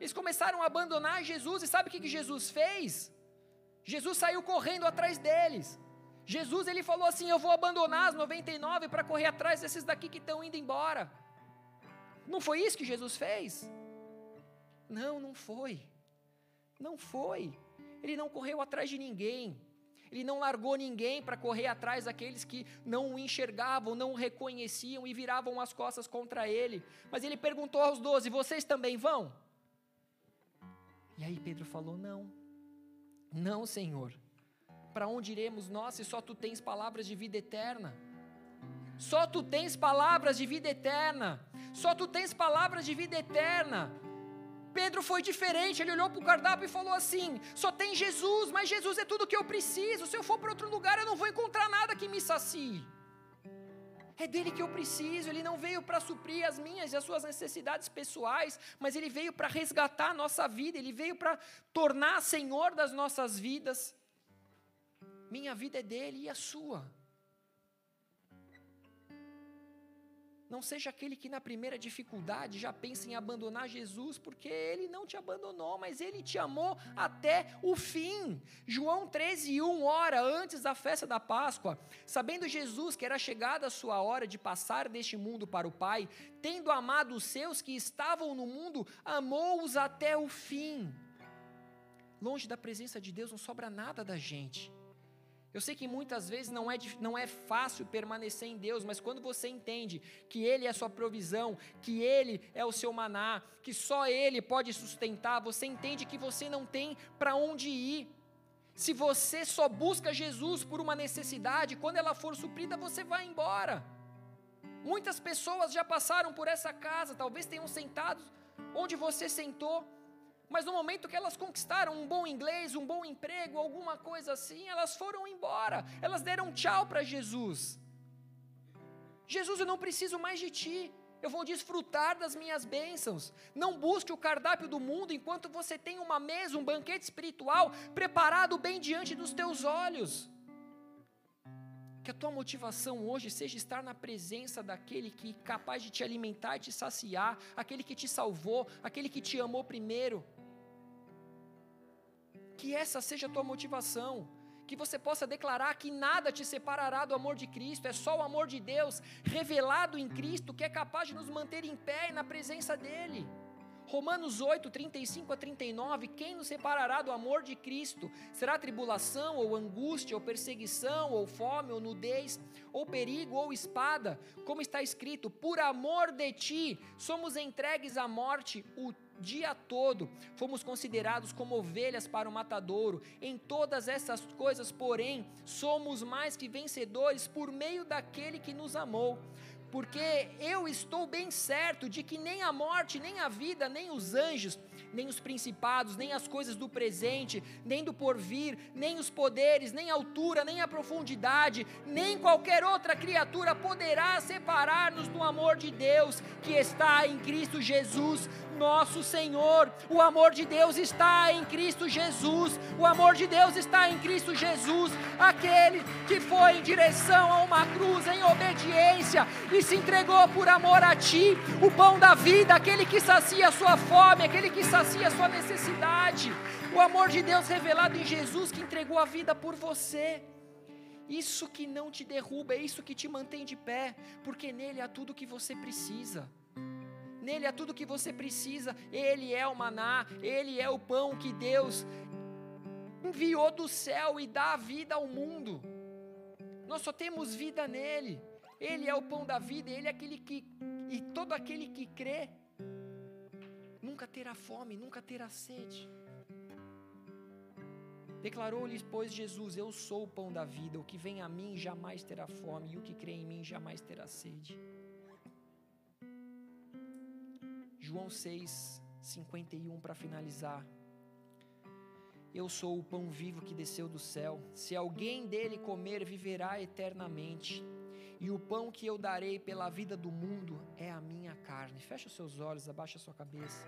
[SPEAKER 1] Eles começaram a abandonar Jesus, e sabe o que, que Jesus fez? Jesus saiu correndo atrás deles. Jesus ele falou assim: Eu vou abandonar as 99 para correr atrás desses daqui que estão indo embora. Não foi isso que Jesus fez? Não, não foi. Não foi. Ele não correu atrás de ninguém. Ele não largou ninguém para correr atrás daqueles que não o enxergavam, não o reconheciam e viravam as costas contra ele. Mas ele perguntou aos doze: Vocês também vão? E aí Pedro falou: Não, não, Senhor. Para onde iremos nós se só tu tens palavras de vida eterna? Só tu tens palavras de vida eterna. Só tu tens palavras de vida eterna. Pedro foi diferente, ele olhou para o cardápio e falou assim: só tem Jesus, mas Jesus é tudo que eu preciso. Se eu for para outro lugar, eu não vou encontrar nada que me sacie. É dele que eu preciso. Ele não veio para suprir as minhas e as suas necessidades pessoais, mas ele veio para resgatar a nossa vida, ele veio para tornar Senhor das nossas vidas. Minha vida é dele e a sua. Não seja aquele que na primeira dificuldade já pensa em abandonar Jesus, porque ele não te abandonou, mas ele te amou até o fim. João 13, 1, hora antes da festa da Páscoa, sabendo Jesus que era chegada a sua hora de passar deste mundo para o Pai, tendo amado os seus que estavam no mundo, amou-os até o fim. Longe da presença de Deus não sobra nada da gente. Eu sei que muitas vezes não é, não é fácil permanecer em Deus, mas quando você entende que Ele é a sua provisão, que Ele é o seu maná, que só Ele pode sustentar, você entende que você não tem para onde ir. Se você só busca Jesus por uma necessidade, quando ela for suprida, você vai embora. Muitas pessoas já passaram por essa casa, talvez tenham sentado onde você sentou mas no momento que elas conquistaram um bom inglês, um bom emprego, alguma coisa assim, elas foram embora, elas deram tchau para Jesus. Jesus, eu não preciso mais de ti, eu vou desfrutar das minhas bênçãos. Não busque o cardápio do mundo enquanto você tem uma mesa, um banquete espiritual preparado bem diante dos teus olhos. Que a tua motivação hoje seja estar na presença daquele que é capaz de te alimentar e te saciar, aquele que te salvou, aquele que te amou primeiro que essa seja a tua motivação, que você possa declarar que nada te separará do amor de Cristo, é só o amor de Deus revelado em Cristo que é capaz de nos manter em pé na presença dEle. Romanos 8, 35 a 39, quem nos separará do amor de Cristo? Será tribulação, ou angústia, ou perseguição, ou fome, ou nudez, ou perigo, ou espada? Como está escrito, por amor de ti, somos entregues à morte o dia todo. Fomos considerados como ovelhas para o matadouro. Em todas essas coisas, porém, somos mais que vencedores por meio daquele que nos amou. Porque eu estou bem certo de que nem a morte, nem a vida, nem os anjos, nem os principados, nem as coisas do presente, nem do porvir, nem os poderes, nem a altura, nem a profundidade, nem qualquer outra criatura poderá separar-nos do amor de Deus que está em Cristo Jesus, nosso Senhor. O amor de Deus está em Cristo Jesus. O amor de Deus está em Cristo Jesus, aquele que foi em direção a uma cruz em obediência e se entregou por amor a ti, o pão da vida, aquele que sacia a sua fome, aquele que sacia a sua necessidade. O amor de Deus revelado em Jesus que entregou a vida por você. Isso que não te derruba, é isso que te mantém de pé, porque nele há tudo que você precisa. Nele há tudo que você precisa. Ele é o maná, ele é o pão que Deus enviou do céu e dá vida ao mundo. Nós só temos vida nele. Ele é o pão da vida, ele é aquele que e todo aquele que crê nunca terá fome, nunca terá sede. Declarou-lhes, pois, Jesus: Eu sou o pão da vida, o que vem a mim jamais terá fome, e o que crê em mim jamais terá sede. João 6, 51 para finalizar. Eu sou o pão vivo que desceu do céu. Se alguém dele comer, viverá eternamente. E o pão que eu darei pela vida do mundo é a minha carne. Fecha os seus olhos, abaixa a sua cabeça.